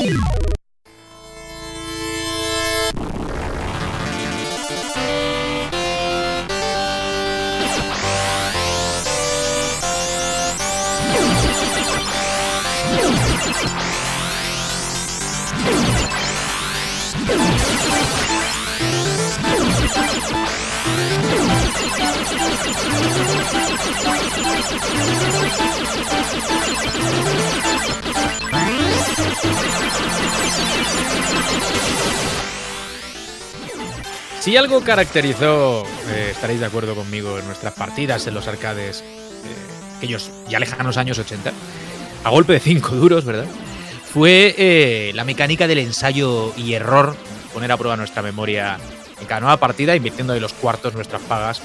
you Si algo caracterizó, eh, estaréis de acuerdo conmigo, en nuestras partidas en los arcades, eh, aquellos ya lejanos años 80, a golpe de cinco duros, ¿verdad? Fue eh, la mecánica del ensayo y error, poner a prueba nuestra memoria en cada nueva partida, invirtiendo de los cuartos nuestras pagas,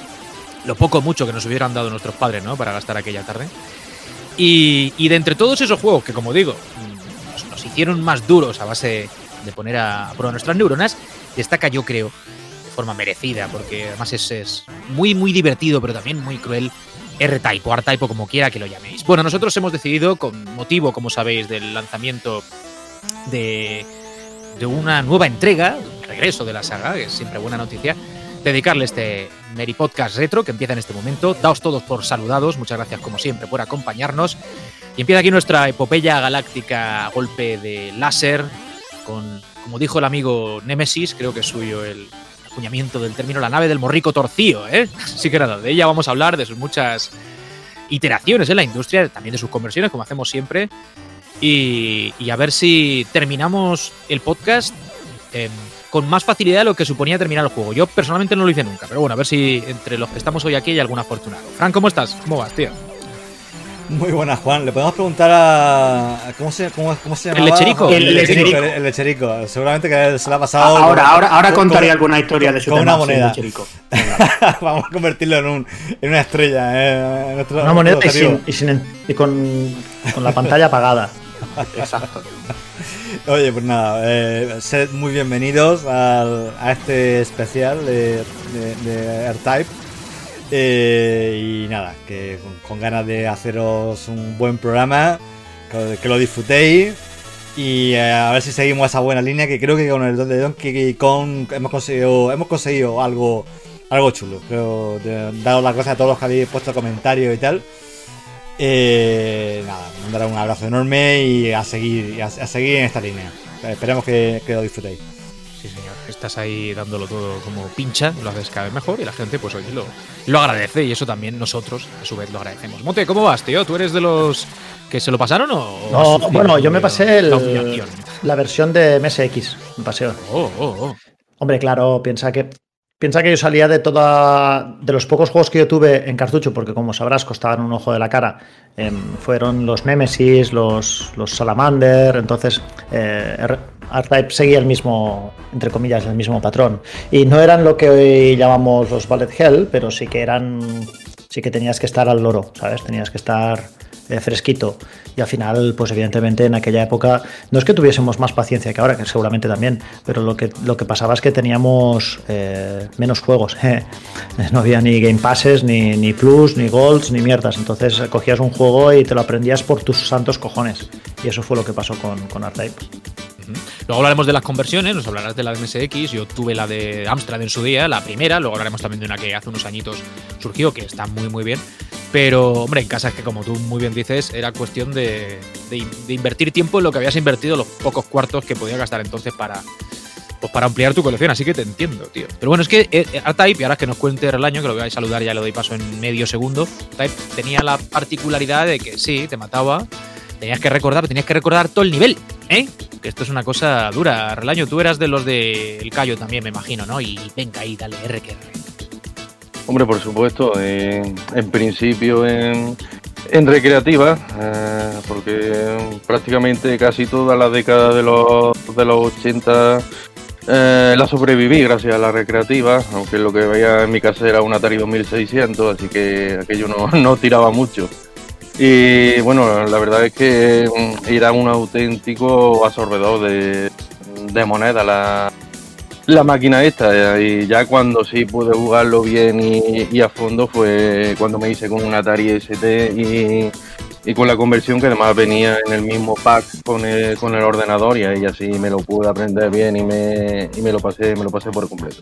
lo poco mucho que nos hubieran dado nuestros padres, ¿no? Para gastar aquella tarde. Y, de entre todos esos juegos que, como digo, nos hicieron más duros a base de poner a prueba nuestras neuronas, destaca, yo creo, forma merecida, porque además es, es, muy, muy divertido, pero también muy cruel. R-Type o R-Type como quiera que lo llaméis. Bueno, nosotros hemos decidido, con motivo, como sabéis, del lanzamiento de, de una nueva entrega, regreso de la saga, que es siempre buena noticia, dedicarle este Meri Podcast Retro que empieza en este momento. Daos todos por saludados, muchas gracias como siempre por acompañarnos. Y empieza aquí nuestra epopeya galáctica golpe de láser, con, como dijo el amigo Nemesis, creo que es suyo el, acuñamiento del término la nave del morrico torcido, ¿eh? Sí que nada, de ella vamos a hablar, de sus muchas iteraciones en la industria, también de sus conversiones, como hacemos siempre, y, y a ver si terminamos el podcast eh, con más facilidad de lo que suponía terminar el juego. Yo personalmente no lo hice nunca, pero bueno, a ver si entre los que estamos hoy aquí hay algún afortunado. Fran, ¿cómo estás? ¿Cómo vas, tío? Muy buenas, Juan. Le podemos preguntar a. ¿Cómo se, cómo, cómo se ¿El llamaba? lecherico? El, El lecherico. lecherico. El, el lecherico. Seguramente que se le ha pasado. Ahora, con- ahora, ahora con- contaré con- alguna historia de su con tema, una sí, moneda. Cherico. Vamos a convertirlo en, un, en una estrella. eh, en nuestro- Una moneda y, sin- y sin- y con, con la pantalla apagada. Exacto. Oye, pues nada, eh, sed muy bienvenidos al- a este especial de, de, de R-Type. Eh, y nada, que con, ganas de haceros un buen programa, que, lo disfrutéis y eh, a ver si seguimos esa buena línea que creo que con el Don de Donkey Kong hemos conseguido, hemos conseguido algo, algo chulo. Creo, de- daros las gracias a todos los que habéis puesto comentarios y tal. Eh, nada, mandar un abrazo enorme y a seguir, a, seguir en esta línea. Esperemos que lo disfrutéis. Sí, señor. Estás ahí dándolo todo como pincha, lo haces cada vez mejor y la gente, pues oye, lo, lo agradece y eso también nosotros, a su vez, lo agradecemos. Mote, ¿cómo vas, tío? ¿Tú eres de los que se lo pasaron o.? No, sufrido bueno, yo me pasé el- la la versión de MSX. Me pasé. Oh, oh, oh. Hombre, claro, piensa que. Piensa que yo salía de toda. de los pocos juegos que yo tuve en cartucho, porque como sabrás, costaban un ojo de la cara. em, fueron los Nemesis, los, los Salamander. Entonces, eh, R-Type seguía el mismo, entre comillas, el mismo patrón. Y no eran lo que hoy llamamos los Bullet Hell, pero sí que eran. sí que tenías que estar al loro, ¿sabes? Tenías que estar eh, fresquito. Y al final, pues evidentemente en aquella época no es que tuviésemos más paciencia que ahora, que seguramente también, pero lo que, lo que pasaba es que teníamos eh, menos juegos. eh. No había ni Game Passes, ni, ni Plus, ni Golds, ni mierdas. Entonces cogías un juego y te lo aprendías por tus santos cojones. Y eso fue lo que pasó con, con. Luego hablaremos de las conversiones, nos hablarás de la MSX, yo tuve la de Amstrad en su día, la primera, luego hablaremos también de una que hace unos añitos surgió, que está muy muy bien. Pero, hombre, en casa es que como tú muy bien dices, era cuestión de, invertir tiempo en lo que habías invertido, los pocos cuartos que podías gastar entonces para, pues para ampliar tu colección, así que te entiendo, tío. Pero bueno, es que eh, R-Type, y ahora que nos cuente el año, que lo voy a saludar, ya le doy paso en medio segundo, Type tenía la particularidad de que sí, te mataba, tenías que recordar, tenías que recordar todo el nivel, ¿eh? Que esto es una cosa dura. Relaño, tú eras de los del Cayo también, me imagino, ¿no? Y venga ahí, dale R que. Hombre, por supuesto, en, en principio en, en recreativa, eh, porque prácticamente casi toda la década de los, de los 80 eh, la sobreviví gracias a la recreativa, aunque lo que veía en mi casa era un Atari 2600, así que aquello no, no tiraba mucho. Y bueno, la verdad es que mm, era un auténtico absorbedor de, de moneda la, la máquina esta y ya cuando sí pude jugarlo bien y, y a fondo fue cuando me hice con un Atari ST y, y con la conversión que además venía en el mismo pack con el, con el ordenador y ahí así me lo pude aprender bien y me, y me lo pasé me lo pasé por completo.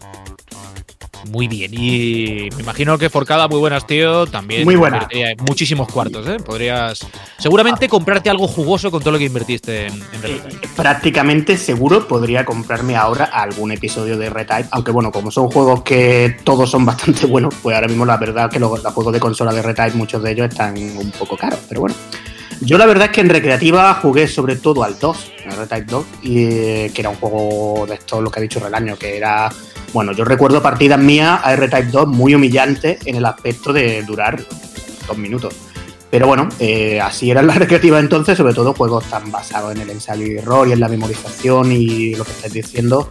Muy bien. Y me imagino que Forcada, muy buenas, tío. También Muy buena. muchísimos cuartos, ¿eh? Podrías seguramente comprarte algo jugoso con todo lo que invertiste en, en Red Eh, prácticamente seguro podría comprarme ahora algún episodio de Retype, aunque bueno, como son juegos que todos son bastante buenos, pues ahora mismo la verdad que los, los juegos de consola de Retype, muchos de ellos están un poco caros, pero bueno. Yo la verdad es que en recreativa jugué sobre todo al 2, al Retype 2, y, eh, que era un juego de esto, lo que ha dicho Relaño, que era, bueno, yo recuerdo partidas mías a R-Type 2 muy humillantes en el aspecto de durar dos minutos. Pero bueno, eh, así era la recreativa entonces, sobre todo juegos tan basados en el ensayo y error y en la memorización y lo que estáis diciendo,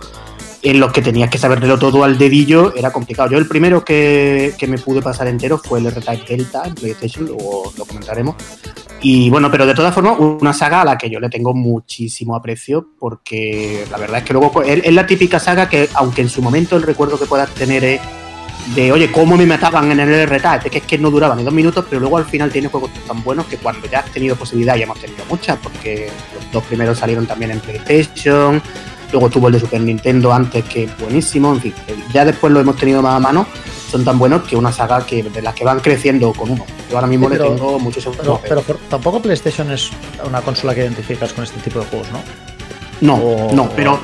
en los que tenías que saberlo todo al dedillo, era complicado. Yo el primero que, que me pude pasar entero fue el R-Type Delta en PlayStation, luego lo comentaremos. Y bueno, pero de todas formas, una saga a la que yo le tengo muchísimo aprecio, porque la verdad es que luego pues, es, la típica saga que, aunque en su momento el recuerdo que puedas tener es de, oye, cómo me mataban en el es que, es que no duraba ni dos minutos, pero luego al final tiene juegos tan buenos que cuando ya has tenido posibilidad, y hemos tenido muchas, porque los dos primeros salieron también en PlayStation, luego tuvo el de Super Nintendo antes, que es buenísimo, en fin, ya después lo hemos tenido más a mano, son tan buenos que una saga que de las que van creciendo con uno. Yo ahora mismo Sí, pero- le tengo muchísimo Pero, pero por- tampoco PlayStation es una consola que identificas con este tipo de juegos, ¿no? No, O- no, pero.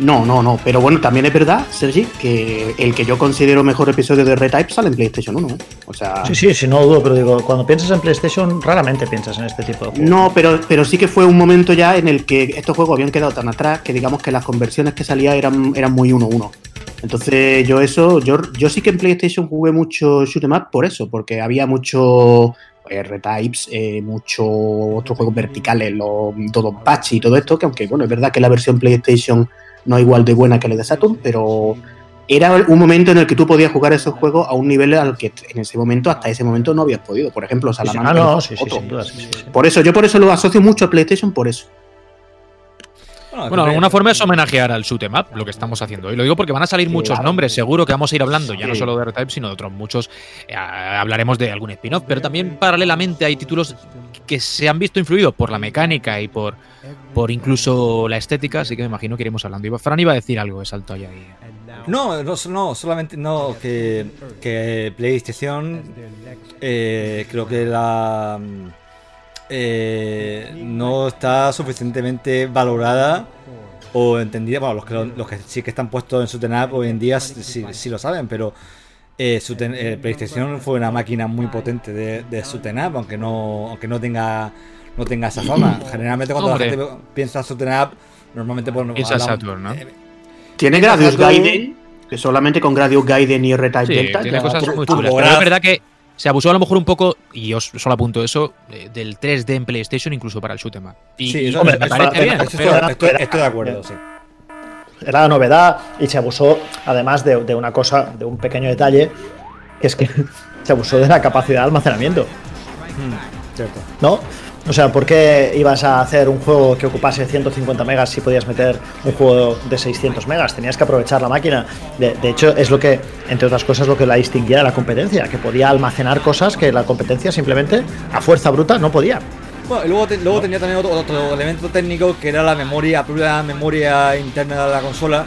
No, no, no. Pero bueno, también es verdad, Sergi, que el que yo considero mejor episodio de Retype sale en PlayStation 1. ¿eh? O sea. Sí, sí, sí, no dudo, pero digo, cuando piensas en PlayStation, raramente piensas en este tipo de juegos. No, pero, pero sí que fue un momento ya en el que estos juegos habían quedado tan atrás que digamos que las conversiones que salían eran, eran muy 1-1. Entonces yo eso, yo, yo sí que en PlayStation jugué mucho shoot 'em up por eso, porque había mucho R-Types, eh, mucho otros juegos verticales, los Dodon Patch y todo esto, que aunque bueno, es verdad que la versión PlayStation no igual de buena que la de Saturn, pero era un momento en el que tú podías jugar esos juegos a un nivel al que en ese momento, hasta ese momento, no habías podido. Por ejemplo. Salamanca. Ah, no, sí, sí, otro. sin duda, sí, sí, sí. Por eso, yo por eso lo asocio mucho a PlayStation, por eso. Bueno, de alguna forma es homenajear al shoot 'em up, lo que estamos haciendo hoy. Lo digo porque van a salir muchos Claro. nombres, seguro que vamos a ir hablando, ya no solo de R-Type, sino de otros muchos. Eh, hablaremos de algún spin-off, pero también paralelamente hay títulos que se han visto influidos por la mecánica y por, por incluso la estética, así que me imagino que iremos hablando. Fran iba a decir algo, he saltado ya ahí. No, no, no, solamente no, que, que PlayStation eh, creo que la eh, no está suficientemente valorada o entendida. Bueno, los que, lo- los que sí que están puestos en su tenap hoy en día sí- sí lo saben, pero eh, su ten- eh, PlayStation fue una máquina muy potente de, de su tenap, aunque no, aunque no tenga no tenga esa fama. Generalmente cuando Hombre. la gente piensa en su tenap, normalmente pues, Piensa Saturn, ¿no? eh, Tiene Gradius. Gaiden, que solamente con Gradius Gaiden y R-Type Sí, Delta. tiene cosas muy chulas. Pero es verdad que se abusó a lo mejor un poco, y yo solo apunto eso, del 3D en PlayStation, incluso para el shoot 'em up. Y, Sí, y eso- me eso- parece eso- bien. eso pero- estoy, estoy- estoy de acuerdo, sí. Era la novedad y se abusó, además de, de una cosa, de un pequeño detalle, que es que se abusó de la capacidad de almacenamiento, Cierto. ¿no? O sea, ¿por qué ibas a hacer un juego que ocupase 150 megas si podías meter un juego de 600 megas? Tenías que aprovechar la máquina. De, de hecho, es lo que, entre otras cosas, lo que la distinguía de la competencia, que podía almacenar cosas que la competencia simplemente, a fuerza bruta, no podía. Bueno, y luego, te- luego tenía también otro, otro elemento técnico que era la memoria, la memoria interna de la consola,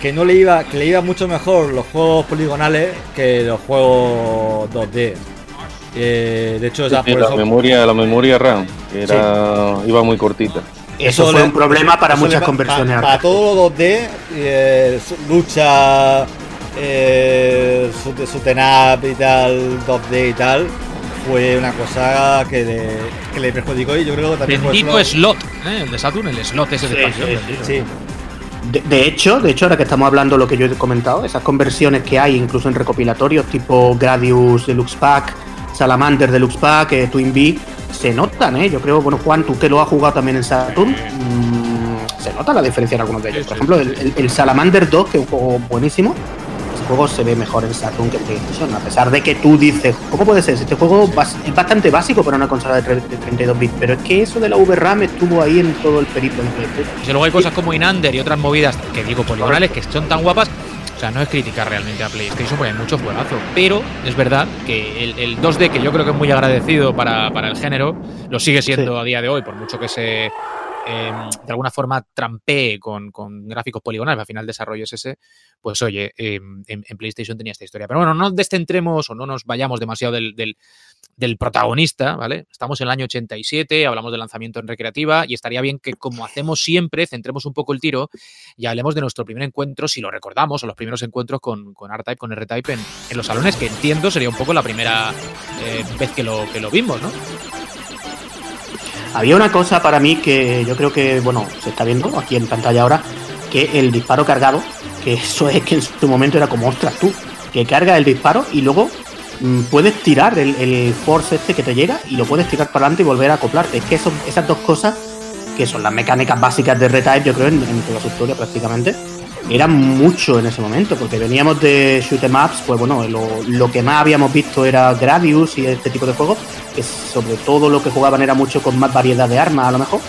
que no le iba, que le iba mucho mejor los juegos poligonales que los juegos 2D. Eh, de hecho, o sea, Sí, por la eso- memoria, la memoria RAM, que era, iba muy cortita. Eso, Eso fue le- un problema para muchas le- conversiones. Para, para todo lo 2D, eh, lucha, eh, su, su tenap y tal, 2D y tal, fue una cosa que le, que le perjudicó y yo creo que también fue Bendito eso- slot, ¿eh? el de Saturn, el slot ese de expansión. sí, De, de hecho, de hecho, ahora que estamos hablando de lo que yo he comentado, esas conversiones que hay incluso en recopilatorios tipo Gradius Deluxe Pack, Salamander Deluxe Pack, eh, Twin Bee, se notan, ¿eh? Yo creo, bueno, Juan, tú que lo has jugado también en Saturn, mm, se nota la diferencia en algunos de ellos. Por ejemplo, el, el- el Salamander 2, que es un juego buenísimo, juego se ve mejor en Saturn que en PlayStation, a pesar de que tú dices, ¿cómo puede ser? Este juego es bastante básico para una consola de, tre- de 32 bits, pero es que eso de la VRAM estuvo ahí en todo el periplo en PlayStation. Y luego hay cosas como Inander y otras movidas que digo poligonales que son tan guapas O sea, no es criticar realmente a PlayStation porque hay mucho juegazo. Pero es verdad que el, 2D, que yo creo que es muy agradecido para, el género, lo sigue siendo a día de hoy, por mucho que se Em, de alguna forma trampee con, gráficos poligonales, al final desarrollo es ese, pues oye, em, en, PlayStation tenía esta historia. Pero bueno, no descentremos o no nos vayamos demasiado del, protagonista, ¿vale? Estamos en el año 87, hablamos de lanzamiento en recreativa y estaría bien que, como hacemos siempre, centremos un poco el tiro y hablemos de nuestro primer encuentro, si lo recordamos, o los primeros encuentros con, con R-Type, con R-Type en, en, los salones, que entiendo sería un poco la primera eh, vez que lo, que lo vimos, ¿no? Había una cosa para mí que yo creo que, bueno, se está viendo aquí en pantalla ahora, que el disparo cargado, que eso es que en su momento era como, ostras, tú, que carga el disparo y luego mm, puedes tirar el, force este que te llega y lo puedes tirar para adelante y volver a acoplarte. Es que son esas dos cosas, que son las mecánicas básicas de Retype, yo creo, en, en toda su historia prácticamente, era mucho en ese momento, porque veníamos de shoot em ups, pues bueno, lo, que más habíamos visto era Gradius y este tipo de juegos, que sobre todo lo que jugaban era mucho con más variedad de armas a lo mejor,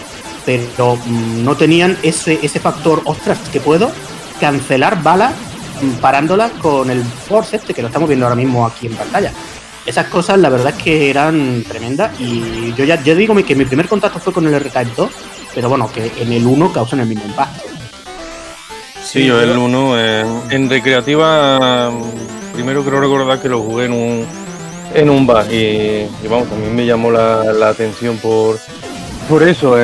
pero mm, no tenían ese, ese factor, ostras, que puedo cancelar balas mm, parándolas con el Force este, que lo estamos viendo ahora mismo aquí en pantalla. Esas cosas la verdad es que eran tremendas y yo ya yo digo que mi primer contacto fue con el R-Type 2, pero bueno, que en el 1 causan el mismo impacto. Sí, yo el 1 en, recreativa, primero quiero recordar que lo jugué en un, en un bar y, vamos, también me llamó la, atención por, por eso,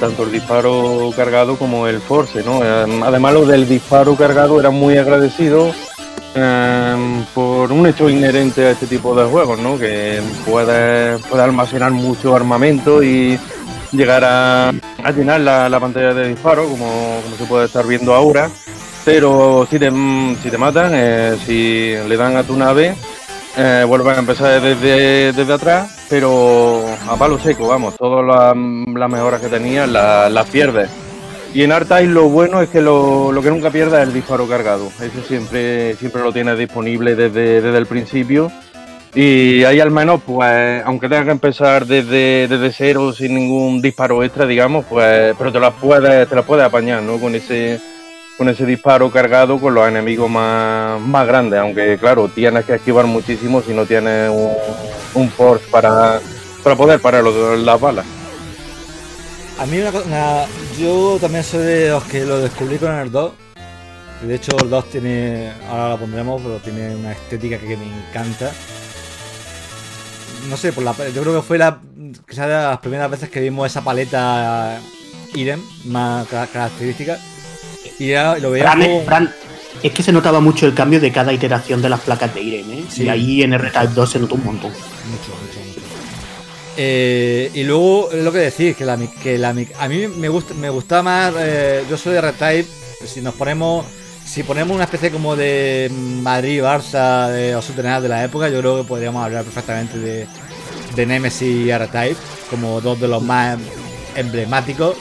tanto el disparo cargado como el force, ¿no? además lo del disparo cargado era muy agradecido em, por un hecho inherente a este tipo de juegos, ¿no? Que puede, puede almacenar mucho armamento y llegar a, llenar la, pantalla de disparo, como, se puede estar viendo ahora. Pero si te, si te matan, eh, si le dan a tu nave, eh, vuelven a empezar desde, atrás, pero a palo seco, vamos, todas las, mejoras que tenías las, pierdes. Y en Artile lo bueno es que lo, que nunca pierdas es el disparo cargado. Eso siempre, siempre lo tienes disponible desde, desde el principio y ahí al menos, pues, aunque tengas que empezar desde, cero sin ningún disparo extra, digamos, pues, pero te las puedes, te las puedes apañar, ¿no? Con ese, con ese disparo cargado con los enemigos más, más grandes, aunque claro, tienes que esquivar muchísimo si no tienes un, force para, para poder parar las balas. A mí una, yo también soy de los que lo descubrí con el 2. De hecho el 2 tiene, ahora lo pondremos, pero tiene una estética que me encanta no sé, por la, yo creo que fue la, quizás de las primeras veces que vimos esa paleta Irem más característica. Y ya lo veíamos. es que se notaba mucho el cambio de cada iteración de las placas de Irem, ¿eh? Y ahí en R-Type 2 se notó un montón. Mucho, mucho, mucho. Eh, y luego lo que decir, que la, que la a mí me gusta me gusta más, eh, yo soy de R-Type, si nos ponemos si ponemos una especie como de Madrid-Barça de los de la época, yo creo que podríamos hablar perfectamente de, de Nemesis y R-Type como dos de los más emblemáticos.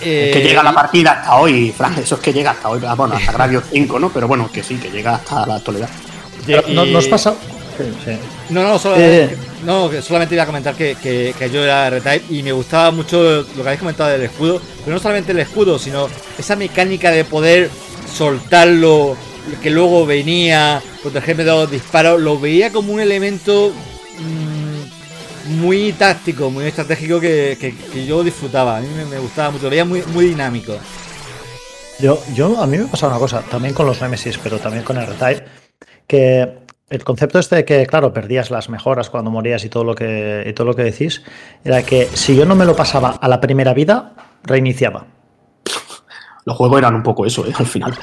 es que llega la partida hasta hoy, Fran, eso es que llega hasta hoy, bueno, hasta Radio 5, ¿no? Pero bueno, que sí, que llega hasta la actualidad. ¿No, ¿Nos pasa? No, no, eh. no, solamente iba a comentar que, que, yo era R-Type y me gustaba mucho lo que habéis comentado del escudo, pero no solamente el escudo, sino esa mecánica de poder soltarlo, que luego venía, protegerme de los disparos, lo veía como un elemento mm, muy táctico, muy estratégico que, yo disfrutaba. A mí me, gustaba mucho, lo veía muy, muy dinámico. Yo, yo, a mí me pasaba una cosa, también con los Nemesis, pero también con el R-Type, que el concepto este de que, claro, perdías las mejoras cuando morías y todo lo que, y todo lo que decís, era que si yo no me lo pasaba a la primera vida, reiniciaba los juegos eran un poco eso, ¿eh? al final.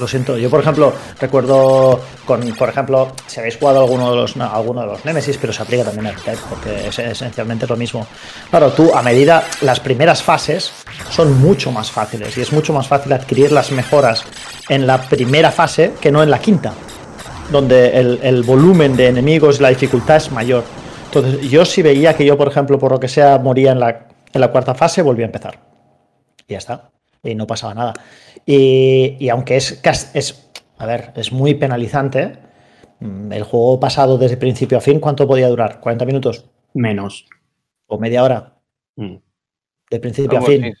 Lo siento, yo por ejemplo recuerdo con, por ejemplo, si habéis jugado alguno de los alguno de los Nemesis, pero se aplica también al TED, porque es esencialmente lo mismo. Claro, tú a medida las primeras fases son mucho más fáciles y es mucho más fácil adquirir las mejoras en la primera fase que no en la quinta, donde el, el volumen de enemigos y la dificultad es mayor. Entonces, yo si veía que yo, por ejemplo, por lo que sea, moría en la, en la cuarta fase, volví a empezar. Y ya está y no pasaba nada. Y, aunque es, es, a ver, es muy penalizante, mm, el juego pasado desde principio a fin, ¿cuánto podía durar? ¿40 minutos? Menos. ¿O media hora? Mm. De principio a fin.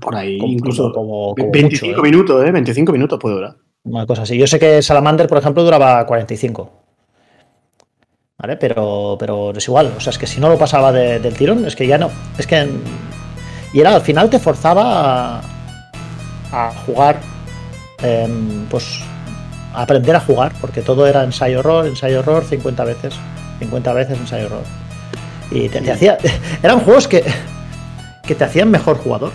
Por ahí, incluso como, 25 ¿eh? minutos, ¿eh? 25 minutos puede durar. Una cosa así. Yo sé que Salamander, por ejemplo, duraba 45. ¿Vale? Pero, pero es igual. O sea, es que si no lo pasaba de- del tirón, es que ya no. Es que. Y era al final te forzaba a, a jugar. em, pues. A aprender a jugar, porque todo era ensayo-error, ensayo-error 50 veces. 50 veces ensayo-error. Y te, te hacía. Eran juegos que. que te hacían mejor jugador.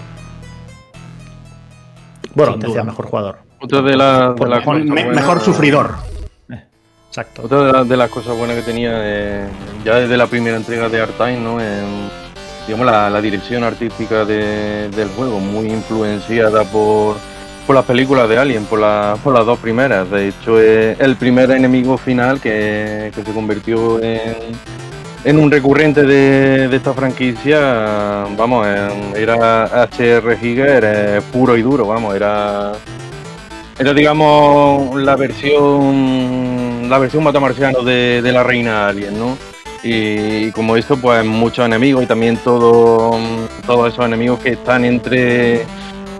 Bueno, Sin te duda. hacían mejor jugador. Otra de, la- de las mejor- Me- sufridor. Exacto. Otra de, la- de las cosas buenas que tenía, eh, ya desde la primera entrega de Art-Time, ¿no? En, digamos, la, dirección artística de- del juego, muy influenciada por, por las películas de Alien, por, la- por las dos primeras. De hecho, el primer enemigo final que, se convirtió en, un recurrente de, esta franquicia, vamos, en- era HR Giger eh, puro y duro, vamos, era era, digamos, la versión la versión matamarciano de, de la reina alien, ¿no? Y, y como esto, pues muchos enemigos y también todo, todos esos enemigos que están entre,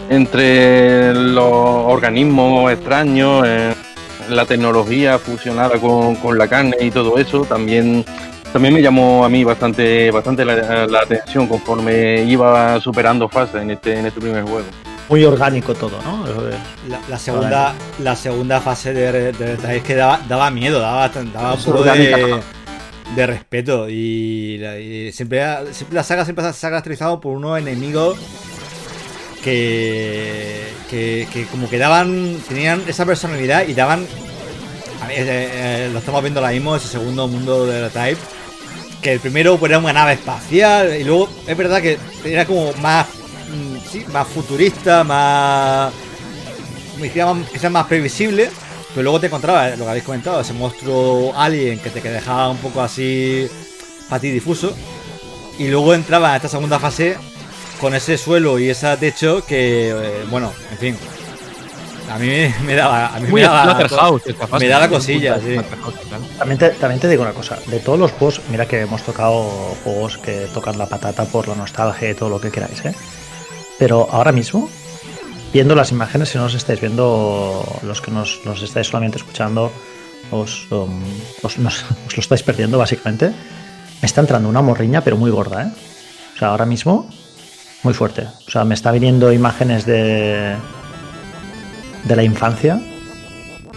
entre los organismos extraños, eh, la tecnología fusionada con, con la carne y todo eso, también, también me llamó a mí bastante, bastante la, la atención conforme iba superando fases en este, en este primer juego. Muy orgánico todo, ¿no? La, la segunda, la segunda fase de, de, de- es que daba, daba miedo, daba, daba un poco de. De respeto. Y, la- siempre, siempre la saga siempre se ha caracterizado por unos enemigos que, que, que como que daban, tenían esa personalidad y daban. a eh, eh, lo estamos viendo ahora mismo, ese segundo mundo de la Type. Que el primero pues, era una nave espacial y luego es verdad que era como más, mm, más futurista, más- quizás más previsible, pero luego te encontrabas, lo que habéis comentado, ese monstruo alien que te que dejaba un poco así para ti difuso. Y luego entraba en esta segunda fase con ese suelo y ese techo que, eh, bueno, en fin. A mí me, daba. A mí Muy me daba, esta fase. me daba cosillas, sí. También te, también te digo una cosa, de todos los juegos, mira que hemos tocado juegos que tocan la patata por la nostalgia y todo lo que queráis, ¿eh? Pero ahora mismo, viendo las imágenes, si no os estáis viendo, los que nos, estáis solamente escuchando, os, um, os lo estáis perdiendo básicamente. Me está entrando una morriña, pero muy gorda, ¿eh? O sea, ahora mismo, muy fuerte. O sea, me está viniendo imágenes de, de la infancia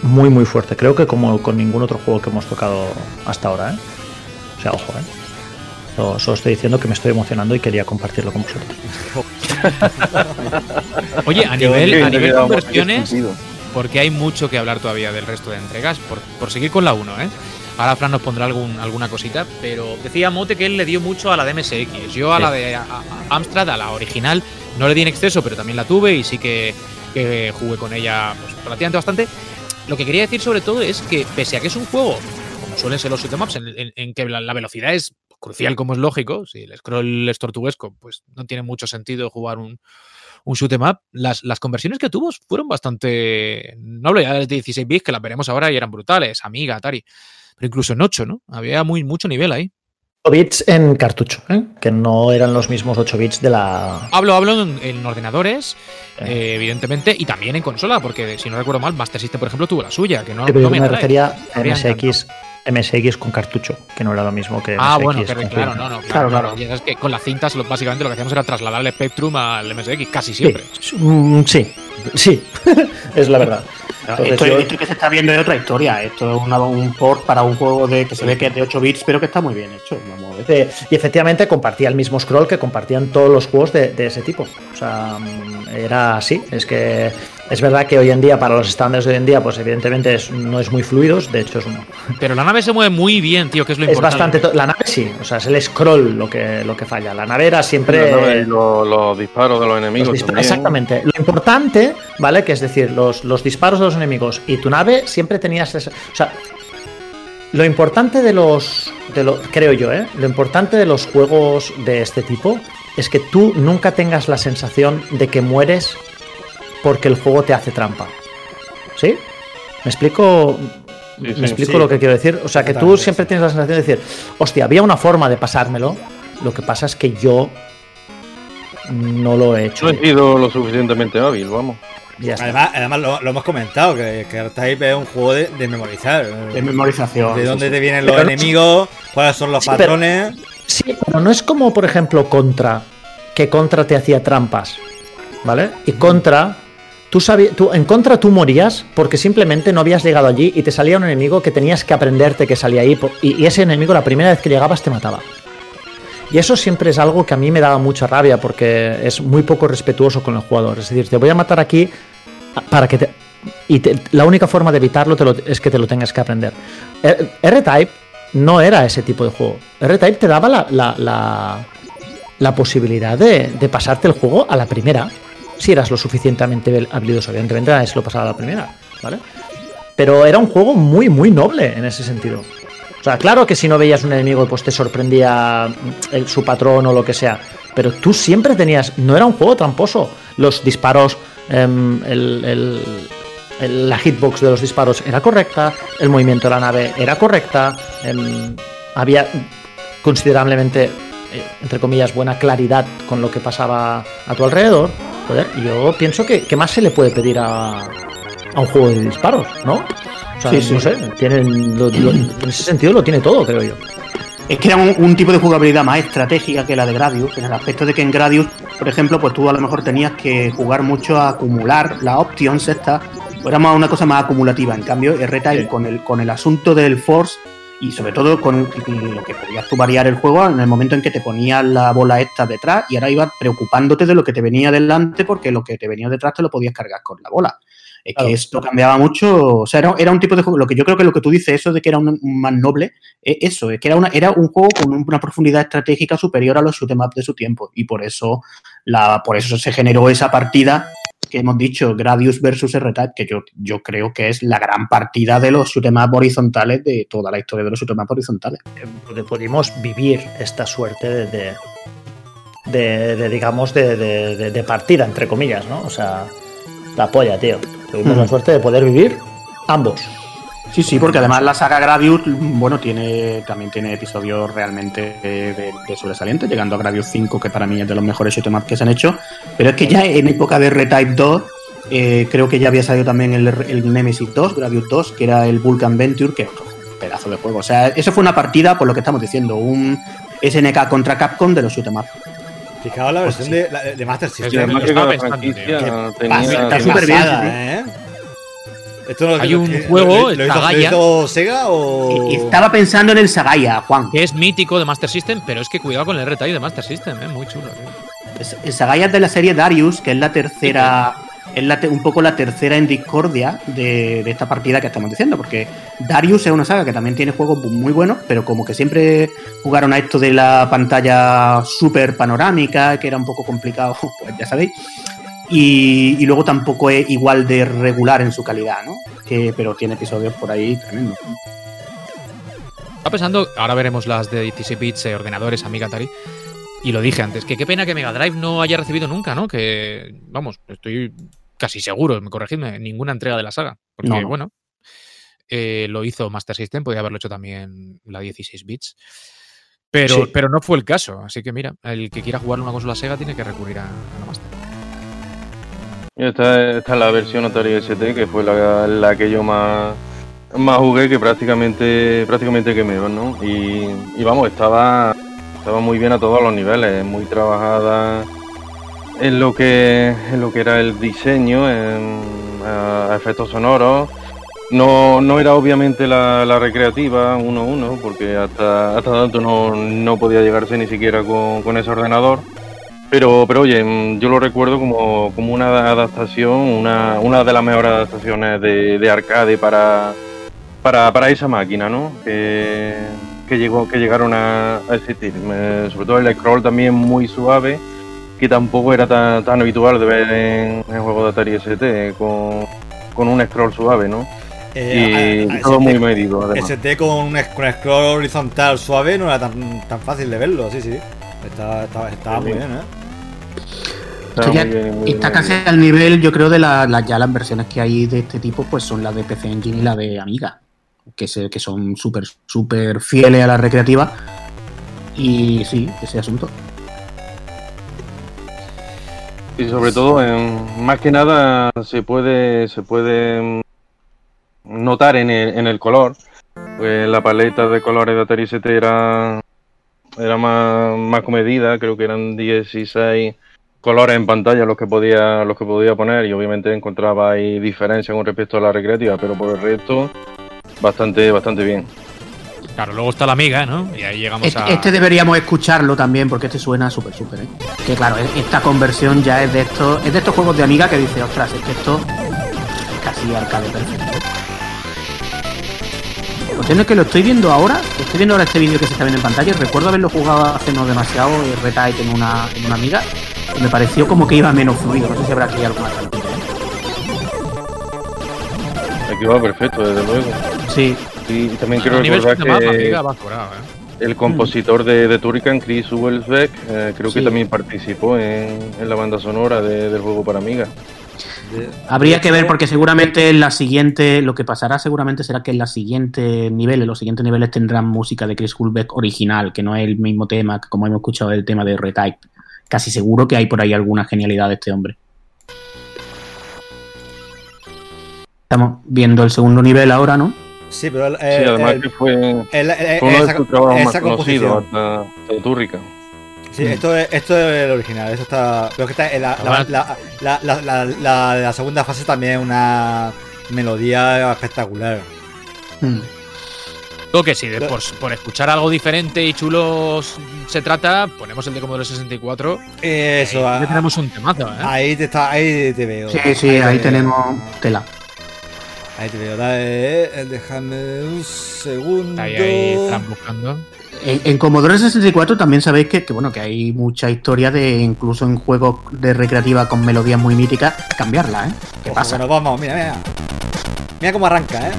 muy muy fuerte. Creo que como con ningún otro juego que hemos tocado hasta ahora, ¿eh? O sea, ojo, ¿eh? Lo- Solo estoy diciendo que me estoy emocionando y quería compartirlo con vosotros. Oye, a nivel, a nivel conversiones, porque hay mucho que hablar todavía del resto de entregas, por, por seguir con la 1, ¿eh? Ahora Fran nos pondrá algún, alguna cosita, pero decía Mote que él le dio mucho a la de MSX. Yo a la de a- a- Amstrad, a la original, no le di en exceso, pero también la tuve y sí que, que jugué con ella pues, relativamente bastante. Lo que quería decir sobre todo es que, pese a que es un juego, como suelen ser los shoot 'em ups, en, en- en que la, la velocidad es crucial como es lógico, si el scroll es tortuguesco, pues no tiene mucho sentido jugar un, un shoot 'em up, las, las conversiones que tuvo fueron bastante. No hablo ya de 16 bits, que las veremos ahora y eran brutales, Amiga, Atari. Pero incluso en 8, ¿no? Había muy, mucho nivel ahí. 8 bits en cartucho, ¿eh? que no eran los mismos 8 bits de la. Hablo, hablo en, en ordenadores, Eh. eh, evidentemente, y también en consola, porque si no recuerdo mal, Master System, por ejemplo, tuvo la suya, que no, pero no yo me atrae. refería a MSX, MSX con cartucho, que no era lo mismo que Ah, MSX bueno, que, con claro, no, no, claro, Claro, claro. claro. Ya sabes que con las cintas, básicamente lo que hacíamos era trasladar el Spectrum al MSX, casi siempre. Sí, mm, sí, sí, es la verdad. Entonces esto, yo- esto que se está viendo es otra historia. Esto es una- un port para un juego de que se ve que es de 8 bits, pero que está muy bien hecho. Vamos a ver. Eh, y efectivamente compartía el mismo scroll que compartían todos los juegos de, de ese tipo. O sea, mm, era así. Es que es verdad que hoy en día, para los estándares de hoy en día, pues evidentemente es- no es muy fluidos. De hecho, es, un- Pero la nave se mueve muy bien, tío, que es lo es importante. bastante. La nave sí, o sea, es el scroll lo que, lo que falla. La nave era siempre. La nave y los, los disparos de los enemigos Los dispa- también. Exactamente. Lo importante, ¿vale? Que es decir, los, los disparos de los enemigos y tu nave siempre tenías esa- O sea, lo importante de los. De lo, creo yo, ¿eh? Lo importante de los juegos de este tipo es que tú nunca tengas la sensación de que mueres porque el juego te hace trampa. ¿Sí? ¿Me explico? Sí, ¿Me sí, explico sí. lo que quiero decir? O sea, que tú siempre tienes la sensación de decir, hostia, había una forma de pasármelo. Lo que pasa es que yo no lo he hecho. No he sido lo suficientemente hábil, vamos. Además, además lo, lo hemos comentado, que, que es un juego de, de memorizar. De memorización. De dónde sí. te vienen los Pero no- enemigos, cuáles son los Sí, pero- patrones. Sí, pero no es como, por ejemplo, Contra, que Contra te hacía trampas, ¿vale? Y Contra, tú en Contra tú morías porque simplemente no habías llegado allí y te salía un enemigo que tenías que aprenderte que salía ahí y, ese enemigo la primera vez que llegabas te mataba. Y eso siempre es algo que a mí me daba mucha rabia porque es muy poco respetuoso con el jugador. Es decir, te voy a matar aquí para que te... Y la única forma de evitarlo es que te lo tengas que aprender. R- R-Type no era ese tipo de juego. R-Type te daba la, la, posibilidad de pasarte el juego a la primera. Si eras lo suficientemente habilidoso. Evidentemente nadie se lo pasaba la primera. ¿Vale? Pero era un juego muy, muy noble en ese sentido. O sea, claro que si no veías un enemigo, pues te sorprendía el- su patrón o lo que sea. Pero tú siempre tenías. No era un juego tramposo. Los disparos, em, el- la hitbox de los disparos era correcta. El movimiento de la nave era correcta. em, había considerablemente, eh, entre comillas, buena claridad con lo que pasaba a tu alrededor. Joder, yo pienso que, ¿qué más se le puede pedir a, a un juego de disparos, ¿no? O sea, Sí, sí. no sé, tienen, lo- lo- en ese sentido lo tiene todo, creo yo. Es que era un, un tipo de jugabilidad más estratégica que la de Gradius, en el aspecto de que en Gradius, por ejemplo, pues tú a lo mejor tenías que jugar mucho a acumular las options estas, era más una cosa más acumulativa. En cambio, R-Type Sí. con el, con el asunto del Force y sobre todo con lo que podías tú variar el juego en el momento en que te ponías la bola esta detrás y ahora ibas preocupándote de lo que te venía delante porque lo que te venía detrás te lo podías cargar con la bola. Es Claro. que esto cambiaba mucho, o sea, era, era un tipo de juego, lo que yo creo que lo que tú dices, eso de que era un, un más noble, es eso, es que era, una, era un juego con una profundidad estratégica superior a los shoot 'em up de su tiempo y por eso, la, por eso se generó esa partida que hemos dicho, Gradius versus R-Type, que yo, yo creo que es la gran partida de los shoot 'em up horizontales de toda la historia de los shoot 'em up horizontales. Porque pudimos vivir esta suerte de, de, de- de, digamos, de, de- de- de partida, entre comillas, ¿no? O sea, la polla, tío. Tuvimos la Mm. suerte de poder vivir ambos. Sí, sí, porque además la saga Gradius, bueno, tiene también tiene episodios realmente de, de- de sobresalientes, llegando a Gradius 5, que para mí es de los mejores shoot 'em up que se han hecho. Pero es que ya en época de R-Type 2, eh, creo que ya había salido también el, el Nemesis 2, Gradius 2, que era el Vulcan Venture, que es otro pedazo de juego. O sea, eso fue una partida, por lo que estamos diciendo, un SNK contra Capcom de los shoot 'em up. Fijaos la versión de, la- de Master Es Y que System. Está súper bien, sí, ¿eh? Esto no lo- Hay un lo- juego, lo, lo hizo Sega o. Y Estaba pensando en el Sagaya, Juan. Que es mítico de Master System, pero es que cuidado con el R-Type de Master System, ¿eh? Muy chulo, tío. Es- El Sagaya es de la serie Darius, que es la tercera, es la te- un poco la tercera en discordia de, de esta partida que estamos diciendo, porque Darius es una saga que también tiene juegos muy buenos, pero como que siempre jugaron a esto de la pantalla súper panorámica, que era un poco complicado, pues ya sabéis. Y, y luego tampoco es igual de regular en su calidad, ¿no? Que, pero tiene episodios por ahí tremendos. Estaba pensando, ahora veremos las de 16 bits, eh, ordenadores, Amiga Atari. Y lo dije antes, que qué pena que Mega Drive no haya recibido nunca, ¿no? Que, vamos, estoy casi seguro, me corregidme, ninguna entrega de la saga. Porque, No, no. bueno, eh, lo hizo Master System, podía haberlo hecho también la 16 bits. Pero, Sí. pero no fue el caso. Así que mira, el que quiera jugar una consola Sega tiene que recurrir a, a esta, es la versión Atari ST, que fue la, la que yo más, más jugué, que prácticamente prácticamente quemé, ¿no? Y, y vamos, estaba, estaba muy bien a todos los niveles, muy trabajada en lo que, en lo que era el diseño, en a efectos sonoros. No, no era obviamente la, la recreativa 1-1, porque hasta, hasta tanto no, no podía llegarse ni siquiera con, con ese ordenador. Pero, pero oye, mm, yo lo recuerdo como, como una adaptación, una, una de las mejores adaptaciones de, de arcade para, para, para esa máquina, ¿no? Que, que, llegó, que llegaron a, a existir. Sobre todo el scroll también muy suave, que tampoco era tan, tan habitual de ver en, en juegos de Atari ST, con, con un scroll suave, ¿no? Eh, y a- a- todo ST muy medido, además. ST con un, con scroll horizontal suave no era tan, tan fácil de verlo, sí, sí. Estaba, estaba, estaba Sí, muy bien, ¿eh? Está ya bien, está bien. casi al nivel, yo creo, de la, la- ya las versiones que hay de este tipo, pues son las de PC Engine y la de Amiga, que, se, que son súper, súper fieles a la recreativa. Y sí, ese asunto. Y sobre todo, en- más que nada, se puede, se puede mm, notar en el, en el color. Pues la paleta de colores de Atari ST era, era más, más comedida, creo que eran 16 colores en pantalla los que podía, los que podía poner, y obviamente encontraba ahí diferencias con respecto a la recreativa, pero por el resto, bastante, bastante bien. Claro, luego está la amiga, ¿no? Y ahí llegamos Este, a. este deberíamos escucharlo también porque este suena súper, súper, ¿eh? Que claro, es- esta conversión ya es de estos, es de estos juegos de amiga que dice, ostras, es que esto es casi arcade perfecto. Lo cierto es que lo estoy viendo ahora, estoy viendo ahora este vídeo que se está viendo en pantalla, y recuerdo haberlo jugado hace no demasiado, Retype en una, en una amiga, me pareció como que iba menos fluido, no sé si habrá aquí alguna cantidad. Aquí va perfecto, desde luego. Sí, Y también quiero recordar mapa, que amiga, va sobrado, ¿eh? el compositor de, de Turrican, Chris Welsbeck, eh, creo que también participó en, en la banda sonora de- del juego para Amiga. Habría que ver porque seguramente en la siguiente, lo que pasará seguramente será que en la siguiente niveles, los siguientes niveles tendrán música de Chris Hulbeck original, que no es el mismo tema que como hemos escuchado el tema de Retype. Casi seguro que hay por ahí alguna genialidad de este hombre. Estamos viendo el segundo nivel ahora, ¿no? Sí, pero el, Sí, además el- que fue, el- el- fue uno de esa- sus trabajos más esa conocidos composición. hasta. Sí, esto es, esto es el original, esto está. Pero que está en la, la, la, la, la, la- la- la segunda fase también es una melodía espectacular. Hmm. Digo que sí, de- por, por escuchar algo diferente y chulos se trata, ponemos el de Commodore 64. Eso, ah, ya tenemos un temazo, ¿eh? ahí te está, ahí te veo. Sí, sí, ahí te tenemos veo. tela. Ahí te veo. Dale, eh, déjame un segundo. Ahí, ahí Fran buscando. En, en Commodore 64 también sabéis que, que, bueno que hay mucha historia de incluso en juegos de recreativa con melodías muy míticas cambiarla, ¿eh? ¿Qué Ojo, pasa? que nos vamos, mira, mira. Mira cómo arranca, eh.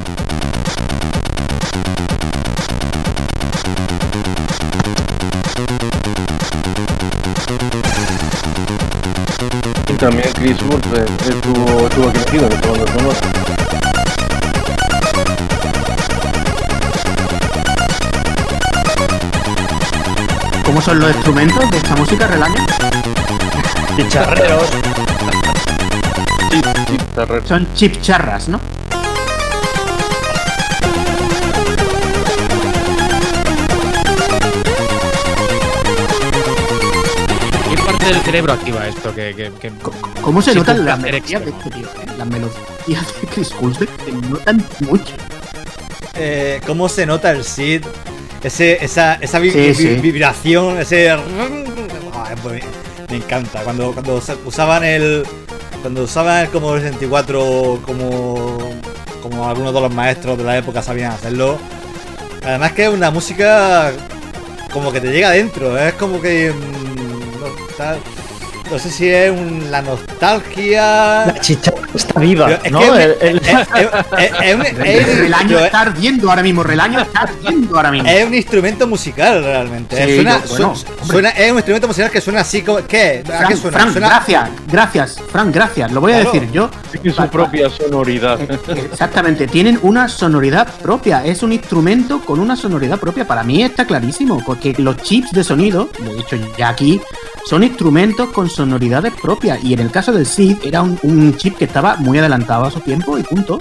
También Chris Welsbeck estuvo, estuvo aquí metido en banda sonora. ¿Cómo son los instrumentos de esta música, Relaño? Chicharreros. Chip, chip. Son chip charras, ¿no? Parte del cerebro activa esto? Que, que- que- ¿Cómo se notan las melodías de este tío? eh? Las melodías de Chris Hulsbeck se notan mucho. Eh, ¿Cómo se nota el SID? Ese, esa esa vi- Sí, vi- sí. vibración, ese. Ah, pues me, me encanta. Cuando, cuando usa- usaban el. Cuando usaban el Commodore 64 como. Como algunos de los maestros de la época sabían hacerlo. Además que es una música. Como que te llega adentro. Es como que. mm, no sé si es la nostalgia. Chicharra está viva, es ¿no? Relaño está ardiendo ahora mismo, Relaño está ardiendo ahora mismo. Es un instrumento musical realmente. Sí, suena, yo- bueno, su- suena- es un instrumento musical que suena así como. ¿Qué? ¿A Fran, qué suena? Fran, Suena- gracias, gracias, Fran, gracias. Lo voy a Claro. decir yo. Tiene su propia sonoridad. Exactamente, tienen una sonoridad propia. Es un instrumento con una sonoridad propia. Para mí está clarísimo, porque los chips de sonido, lo he dicho ya aquí, son instrumentos con sonoridades propias. Y en el caso del SID era un, un chip que estaba muy adelantado a su tiempo y punto.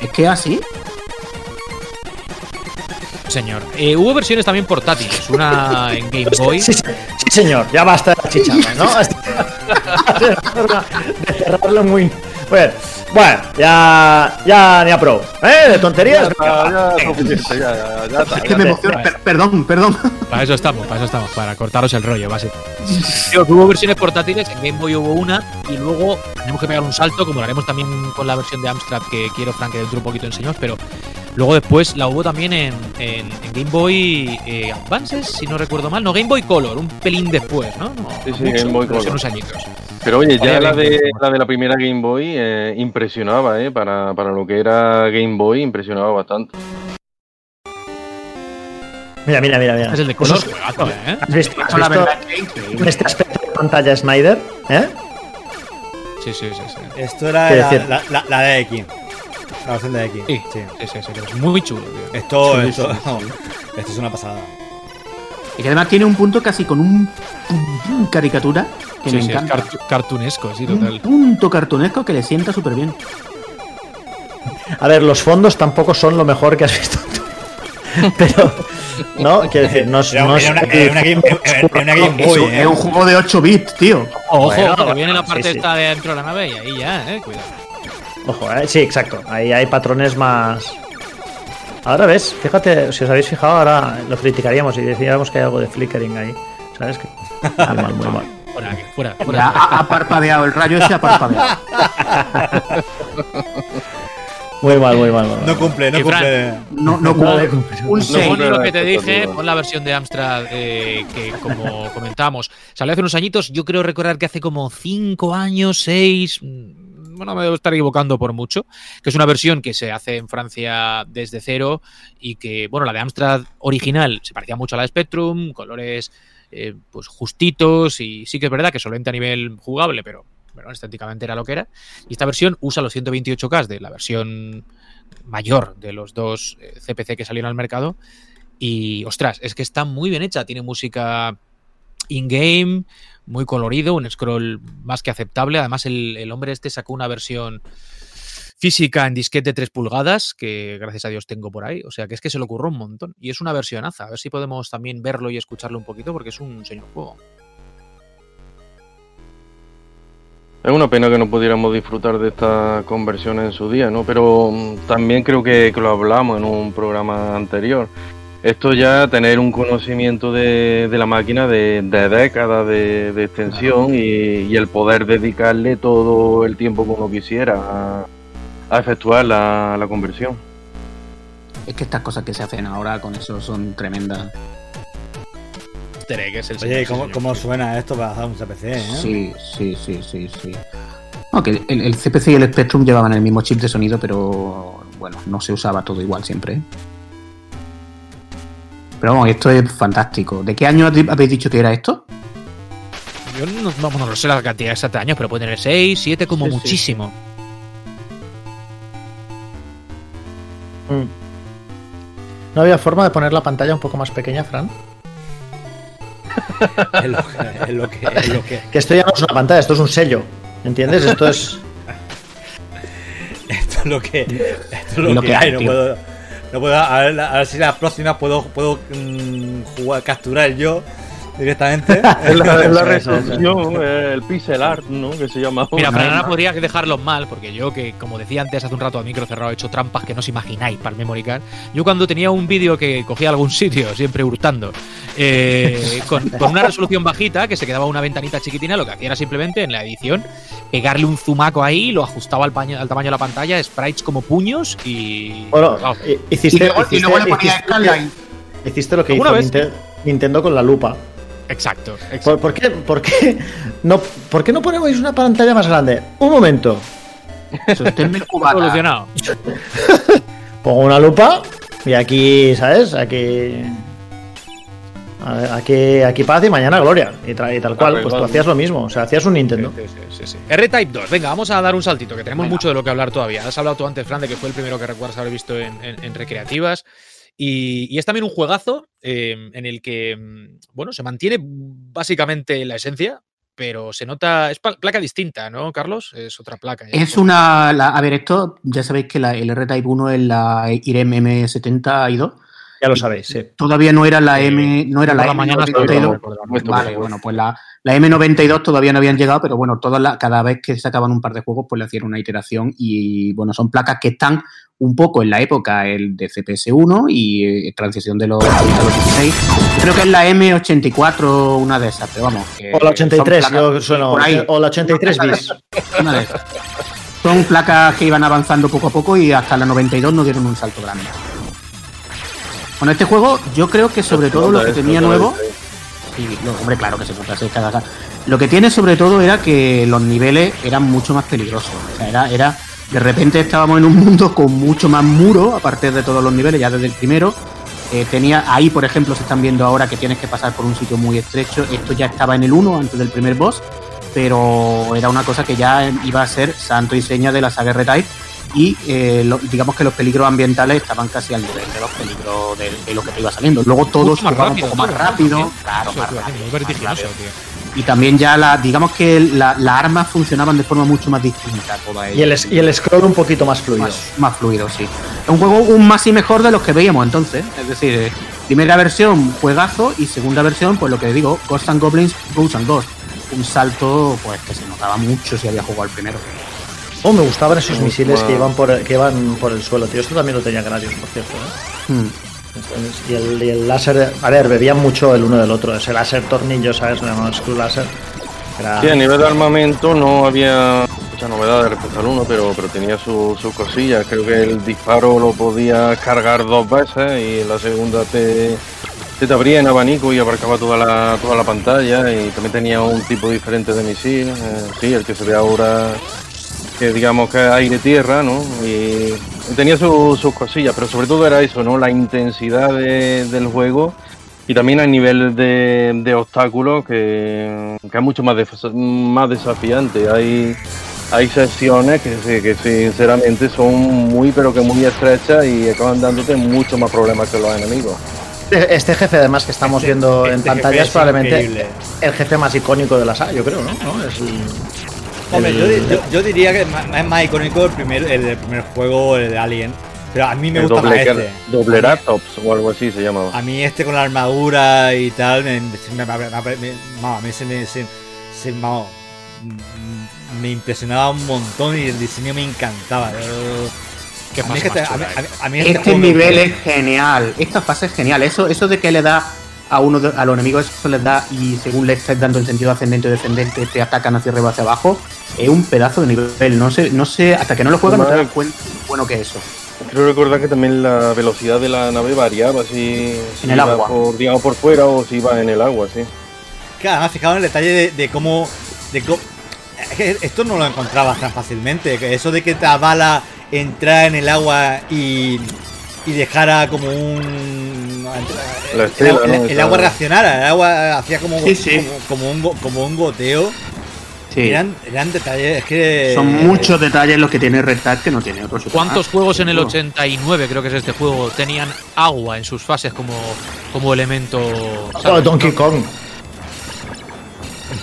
Es que así. Señor. Eh, hubo versiones también portátiles. Una en Game Boy. Sí, sí, sí, señor, ya basta de la chicharra, ¿no? de cerrarlo muy. Bueno, bueno, ya, ya ni a pro. ¿Eh? De tonterías. Ya. Es que me emociona. Per- perdón, perdón. Para eso estamos, para eso estamos, para cortaros el rollo, que hubo versiones portátiles, en Game Boy hubo una, y luego tenemos que pegar un salto, como lo haremos también con la versión de Amstrad, que quiero, Frank, que dentro un poquito enseñaros, pero luego después la hubo también en, en- en Game Boy eh, Advances, si no recuerdo mal, no, Game Boy Color, un pelín después, ¿no? No, Sí, sí, mucho, Game Boy Color. unos añitos. Pero oye, ya Oye, la de, la de la primera Game Boy eh, impresionaba, ¿eh? Para, para lo que era Game Boy, impresionaba bastante. Mira, mira, mira, mira. Es el de color, Esos- juegazo, ¿eh? ¿Has visto, has visto es que es este aspecto de pantalla Snyder? ¿Eh? Sí, sí, sí, sí. Esto era ¿Qué la, la, la- la de X. La versión de X. Sí, Sí. sí, sí, sí, pero es muy chulo, tío. Esto, Sí, esto, sí, sí. esto es una pasada. Y que además tiene un punto casi con un, un caricatura que Sí, me sí, es encanta. cartu- cartunesco, sí, Un total. punto cartunesco que le sienta súper bien. A ver, los fondos tampoco son lo mejor que has visto tú. Pero, ¿no? Quiero decir, no es. No es- una, era una Game, era una Game Es Boy, un- ¿eh? es un juego de 8 bits, tío. Ojo, Bueno, que viene la parte sí. esta de dentro de la nave y ahí ya, eh, cuidado. Ojo, eh, sí, exacto. Ahí hay patrones más. Ahora ves, fíjate, si os habéis fijado, ahora lo criticaríamos y decíamos que hay algo de flickering ahí. ¿Sabes? Que... Muy mal, muy mal. Fuera, aquí, fuera, Ya fuera. ha, ha parpadeado, el rayo ese ha parpadeado. Muy mal, muy mal. muy mal. No cumple, no cumple. No, no, Vale, un Lo 6. bueno lo que te dije, pon la versión de Amstrad eh, que, como comentamos, salió hace unos añitos. Yo creo recordar que hace como 5 años, 6. Bueno, me debo estar equivocando por mucho. Que es una versión que se hace en Francia desde cero y que, bueno, la de Amstrad original se parecía mucho a la Spectrum, colores eh, pues justitos y sí que es verdad que solamente a nivel jugable, pero bueno, estéticamente era lo que era. Y esta versión usa los 128K de la versión mayor de los dos eh, CPC que salieron al mercado. Y ostras, es que está muy bien hecha. Tiene música in-game, muy colorido, un scroll más que aceptable. Además, el, el hombre este sacó una versión física en disquete de 3 pulgadas, que gracias a Dios tengo por ahí. O sea que es que se le ocurrió un montón. Y es una versionaza. A ver si podemos también verlo y escucharlo un poquito, porque es un señor juego. Es una pena que no pudiéramos disfrutar de esta conversión en su día, ¿no? Pero mm, también creo que, que lo hablamos en un programa anterior. Esto ya tener un conocimiento de, de la máquina de, de décadas de, de extensión y, y el poder dedicarle todo el tiempo que uno quisiera a, a efectuar la, la conversión. Es que estas cosas que se hacen ahora con eso son tremendas. Oye, señor, ¿cómo, cómo suena esto para hacer un CPC, eh? Sí, sí, sí, sí, sí. No, que el, el CPC y el Spectrum llevaban el mismo chip de sonido, pero bueno, no se usaba todo igual siempre. ¿eh? Pero vamos, esto es fantástico. ¿De qué año habéis dicho que era esto? Yo no, no, no sé la cantidad exacta de años, pero puede tener 6, 7 como Sí, sí. muchísimo. Mm. ¿No había forma de poner la pantalla un poco más pequeña, Fran? Es lo que, es lo que, es lo que, Que esto ya no es una pantalla, esto es un sello. ¿Entiendes? Esto es. esto es lo que, esto es lo, Lo que, que hay. No puedo, puedo, a ver, a ver si las próximas puedo, puedo mm, jugar, capturar yo directamente. Es la, es la Eso, eso, resolución, eh, el pixel art, ¿no? Que se llama. Mira, Fran, ahora no. podría dejarlos mal, porque yo que, como decía antes hace un rato a micro cerrado, he hecho trampas que no os imagináis para el memory card. Yo cuando tenía un vídeo que cogía algún sitio, siempre hurtando, eh, con, con una resolución bajita, que se quedaba una ventanita chiquitina, lo que hacía era simplemente en la edición pegarle un zumaco ahí, lo ajustaba al, paño- al tamaño de la pantalla, sprites como puños y... Bueno, Vamos. hi- hiciste, y, luego, y hiciste- luego le ponía hiciste- hiciste lo que ¿Alguna hizo vez? Nintendo con la lupa. Exacto, ¿Por, exacto. por qué, por, qué no, ¿Por qué no ponemos una pantalla más grande? Un momento. Sosténme el cubata. Evolucionado. Pongo una lupa y aquí, ¿sabes? Aquí. a ver, Aquí, aquí paz y mañana gloria. Y, tra- y tal cual, pues tú Arreglado. hacías lo mismo. O sea, hacías un Nintendo. Sí, sí, sí, sí. R-Type 2, venga, vamos a dar un saltito, que tenemos Venga. mucho de lo que hablar todavía. Has hablado tú antes, Fran, de que fue el primero que recuerdas haber visto en, en- en recreativas. Y, y es también un juegazo eh, en el que, mm, bueno, se mantiene básicamente la esencia, pero se nota. Es placa distinta, ¿no, Carlos? Es otra placa. ya. Es una. la- a ver, esto ya sabéis que la, el R-Type 1 es la IREM M70 y 2. Ya lo sabéis, sí. Todavía no era la Eh, M. No era la la mañana M92. estoy- Vale, bueno, pues la, la M92 todavía no habían llegado, pero bueno, todas la- cada vez que sacaban un par de juegos, pues le hacían una iteración y bueno, son placas que están un poco en la época el de CPS1 y eh, transición de los, de los 16. Creo que es la M84, una de esas, pero vamos. que O la 83, son placas- yo sueno. por ahí. O la 83 bis. Una de esas. Son placas que iban avanzando poco a poco y hasta la 92 no dieron un salto grande. Bueno, este juego yo creo que sobre todo lo que tenía nuevo Sí, lo- hombre, claro que se hacer cada Lo que tiene sobre todo era que los niveles eran mucho más peligrosos. O sea, era, era, de repente estábamos en un mundo con mucho más muro, a partir de todos los niveles, ya desde el primero. Eh, tenía, ahí, por ejemplo, se están viendo ahora que tienes que pasar por un sitio muy estrecho. Esto ya estaba en el 1, antes del primer boss, pero era una cosa que ya iba a ser santo y seña de la saga R-Type. Y eh, lo- digamos que los peligros ambientales estaban casi al nivel de los peligros de, de lo que te iba saliendo. Luego todos más rápido, un poco más rápido. Claro, más vertiginoso, tío. y también ya la, digamos que la- las armas funcionaban de forma mucho más distinta todas Y el, y el scroll un poquito más fluido. más, más fluido, sí. Es un juego un más y mejor de los que veíamos entonces. Es decir, eh, primera versión, juegazo, y segunda versión, pues lo que digo, Ghosts and Goblins, Ghosts and Ghosts. Un salto, pues que se notaba mucho si había jugado al primero. Oh, me gustaban esos misiles que iban por, que iban por el suelo, tío. Esto también lo tenía Gradius, por cierto. ¿eh? Hmm. Y el, y el láser, a ver, bebían mucho el uno del otro. Ese láser tornillo, ¿sabes? No screw láser. Era- Sí, a nivel de armamento no había muchas novedades respecto al 1, pero, pero tenía su- sus cosillas. Creo que el disparo lo podías cargar dos veces y en la segunda te, te, te abría en abanico y abarcaba toda la, toda la pantalla y también tenía un tipo diferente de misil. eh, sí, el que se ve ahora, que digamos que aire-tierra, ¿no? Y tenía su- sus cosillas, pero sobre todo era eso, ¿no? La intensidad de- del juego y también a nivel de, de obstáculos que, que es mucho más, def- más desafiante. Hay, hay sesiones que, sí- que sinceramente son muy pero que muy estrechas y acaban dándote mucho más problemas que los enemigos. Este jefe, además, que estamos Este- viendo en este pantalla, jefe es es probablemente increíble. el jefe más icónico de la saga, yo creo, ¿no? ¿No? Es el- Hombre, el- yo, di- yo- yo diría que es más, es más icónico el primer, el del primer juego, el de Alien. Pero a mí me El gusta más doble, este. Dobleratops o algo así se llamaba. A mí este con la armadura y tal, me, me, me- me- me- vamos, a mí se me, se, se- vamos, me impresionaba un montón y el diseño me encantaba. Yo- Qué a mí, fase este, más a mí- a Este me nivel es genial. Esta fase es genial. Eso, eso de que le da a uno de- a los enemigos eso les da y según le estés dando en sentido ascendente o descendente te atacan hacia arriba o hacia abajo es un pedazo de nivel no sé no sé hasta que no lo juegas no te das cuenta bueno que es eso Creo recordar que también la velocidad de la nave variaba si, si En el iba agua. por, digamos, por fuera o si iba en el agua, sí. Que además fijaos en el detalle de, de cómo. De cómo es que esto no lo encontrabas tan fácilmente. Que eso de que la bala entrara en el agua y, y dejara como un. El, agua reaccionara, el agua hacía como, Sí, sí. como, como un, como un goteo. sí Eran, eran detalles, es que. son muchos detalles los que tiene Red Dead que no tiene otro shooter ¿Cuántos juegos en el Seguro. 89, creo que es este juego, tenían agua en sus fases como, como elemento. Oh. Donkey Kong.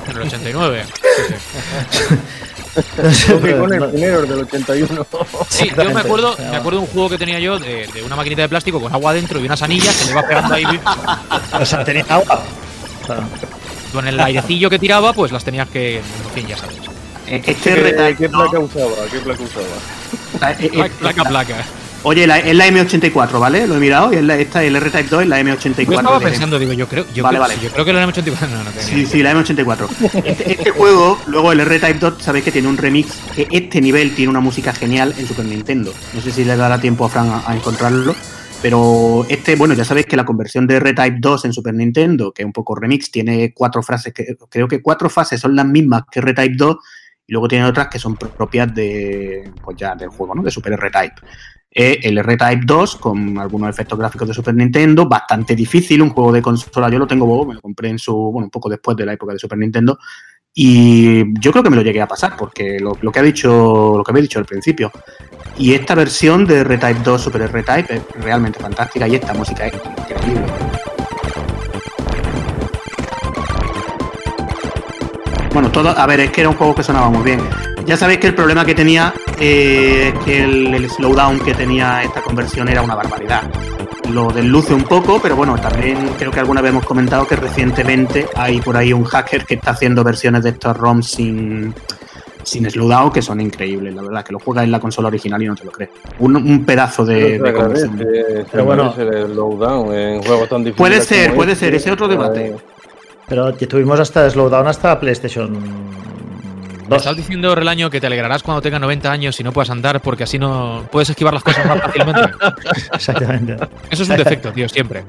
En el 89. El primero, del 81. Sí, yo me acuerdo, me acuerdo de un juego que tenía yo de, de una maquinita de plástico con agua dentro y unas anillas que le iba pegando ahí O sea, tenía agua. Con el airecillo que tiraba, pues las tenías que. En fin, ya sabes. Eh, este ¿Qué, Dead qué no, placa usaba? ¿Qué placa usaba? eh, eh, Placa, placa, placa. Oye la- es la M84 ¿vale? lo he mirado y es la, esta el R-Type 2 es la M84 Yo estaba pensando, digo, yo creo, yo Vale, creo, vale. yo creo que lo han 84. No, no Sí, sí, la M84. Este, este juego, luego el R-Type 2, sabéis que tiene un remix, que este nivel tiene una música genial en Super Nintendo. No sé si le dará tiempo a Fran a, a encontrarlo, pero este, bueno, ya sabéis que la conversión de R-Type 2 en Super Nintendo, que es un poco remix, tiene cuatro frases, que creo que cuatro fases son las mismas que R-Type 2, y luego tiene otras que son propias de, pues ya, del juego, ¿no? De Super R-Type. Eh, el R-Type 2 con algunos efectos gráficos de Super Nintendo, bastante difícil, un juego de consola, yo lo tengo me lo compré en su, bueno, un poco después de la época de Super Nintendo, y yo creo que me lo llegué a pasar, porque lo, lo que ha dicho, lo que había dicho al principio. Y esta versión de R-Type 2 Super R-Type es realmente fantástica y esta música es increíble. Bueno, todo, a ver, es que era un juego que sonaba muy bien. Ya sabéis que el problema que tenía, eh, que el, el slowdown que tenía esta conversión era una barbaridad. Lo desluce un poco, pero bueno, también creo que alguna vez hemos comentado que recientemente hay por ahí un hacker que está haciendo versiones de estos ROMs sin, sin slowdown que son increíbles, la verdad, que lo juegas en la consola original y no te lo crees. Un, un pedazo de, conversión. se Pero bueno. el slowdown en juegos tan difíciles. Puede ser, puede este, ser, ese otro debate. Pero que tuvimos hasta Slowdown hasta PlayStation Me 2. estás diciendo, Relaño, que te alegrarás cuando tengas 90 años y no puedas andar porque así no puedes esquivar las cosas más fácilmente. Exactamente. Eso es un defecto, tío, siempre.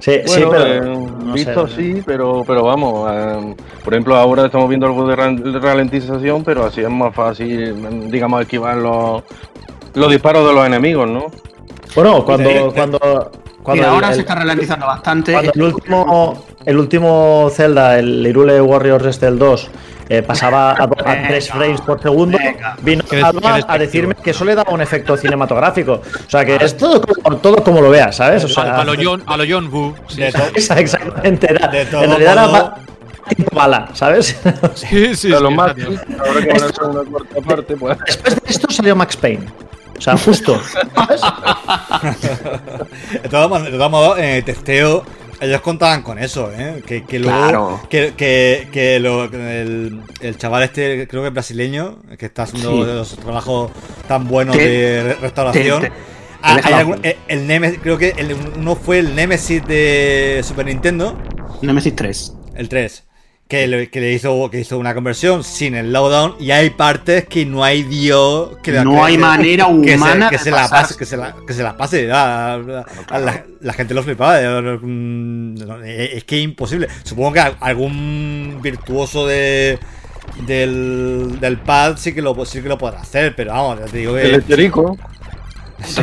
Sí, sí, pero. eh, no visto sé. sí, pero, pero vamos. eh, por ejemplo, ahora estamos viendo algo de ra- de ralentización, pero así es más fácil, digamos, esquivar los, los disparos de los enemigos, ¿no? Bueno, cuando. Cuando, cuando Mira, el- ahora el- se está ralentizando bastante. Cuando el último, el último Zelda, el Hyrule Warriors este el 2, eh, pasaba a, do- a 3 frames por segundo, venga. vino a despectivo. decirme que eso le daba un efecto cinematográfico. O sea, que es todo, como- todo como lo veas, ¿sabes? O sea, a, lo John, a lo John Woo. sí, exactamente. Era, De todo en realidad era modo- ba- tipo bala, ¿sabes? Sí, sí, A sí, lo más, ahora que van a hacer una cuarta parte, pues. Después de esto salió Max Payne. O sea, justo. ¿sabes? De todos modos, el testeo, ellos contaban con eso, ¿eh? Que, que luego. Claro. Que, que, que lo- el, el chaval este, creo que es brasileño, que está haciendo Sí. los trabajos tan buenos de re- restauración. te- te- Ah, hay algún- el, el Nemesis, creo que el- uno fue el Nemesis de Super Nintendo, Nemesis 3. el 3. Que le, que le hizo, que hizo una conversión sin el lowdown y hay partes que no hay Dios que la- No que- hay manera que humana se, que de se la pase, que se la, que se la pase. La, la- la- la gente lo flipaba. eh, mm, eh, Es que es imposible. Supongo que algún virtuoso de del, del pad sí que lo sí que lo podrá hacer, pero vamos, ya te digo El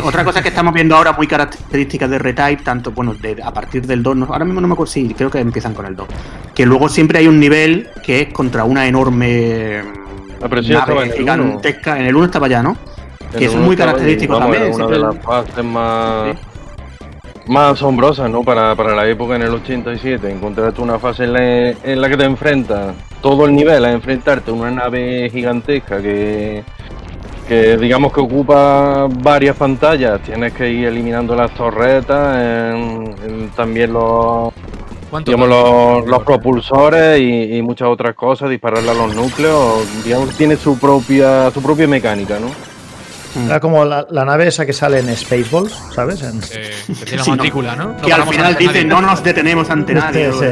Otra cosa que estamos viendo ahora muy característica de Retype, tanto, bueno, de- a partir del 2, no- ahora mismo no me acuerdo, sí, creo que empiezan con el 2. Que luego siempre hay un nivel que es contra una enorme sí estaba en el gigantesca. En el 1 estaba ya, ¿no? El Que es muy característico vamos, también. una de las fases más, más asombrosas, ¿no? Para, para la época en el 87. Encontrarte una fase en la, en la que te enfrentas todo el nivel a enfrentarte a una nave gigantesca que, que digamos que ocupa varias pantallas. Tienes que ir eliminando las torretas, en- en también los, ¿Cuánto digamos, los, los propulsores y, y muchas otras cosas, dispararle a los núcleos. Digamos, tiene su propia, su propia mecánica, ¿no? Era como la, la nave esa que sale en Spaceballs, ¿sabes? En- Eh, que tiene Sí, la no. matrícula, ¿no? No que al final dice nadie. no nos detenemos ante nadie. Sí,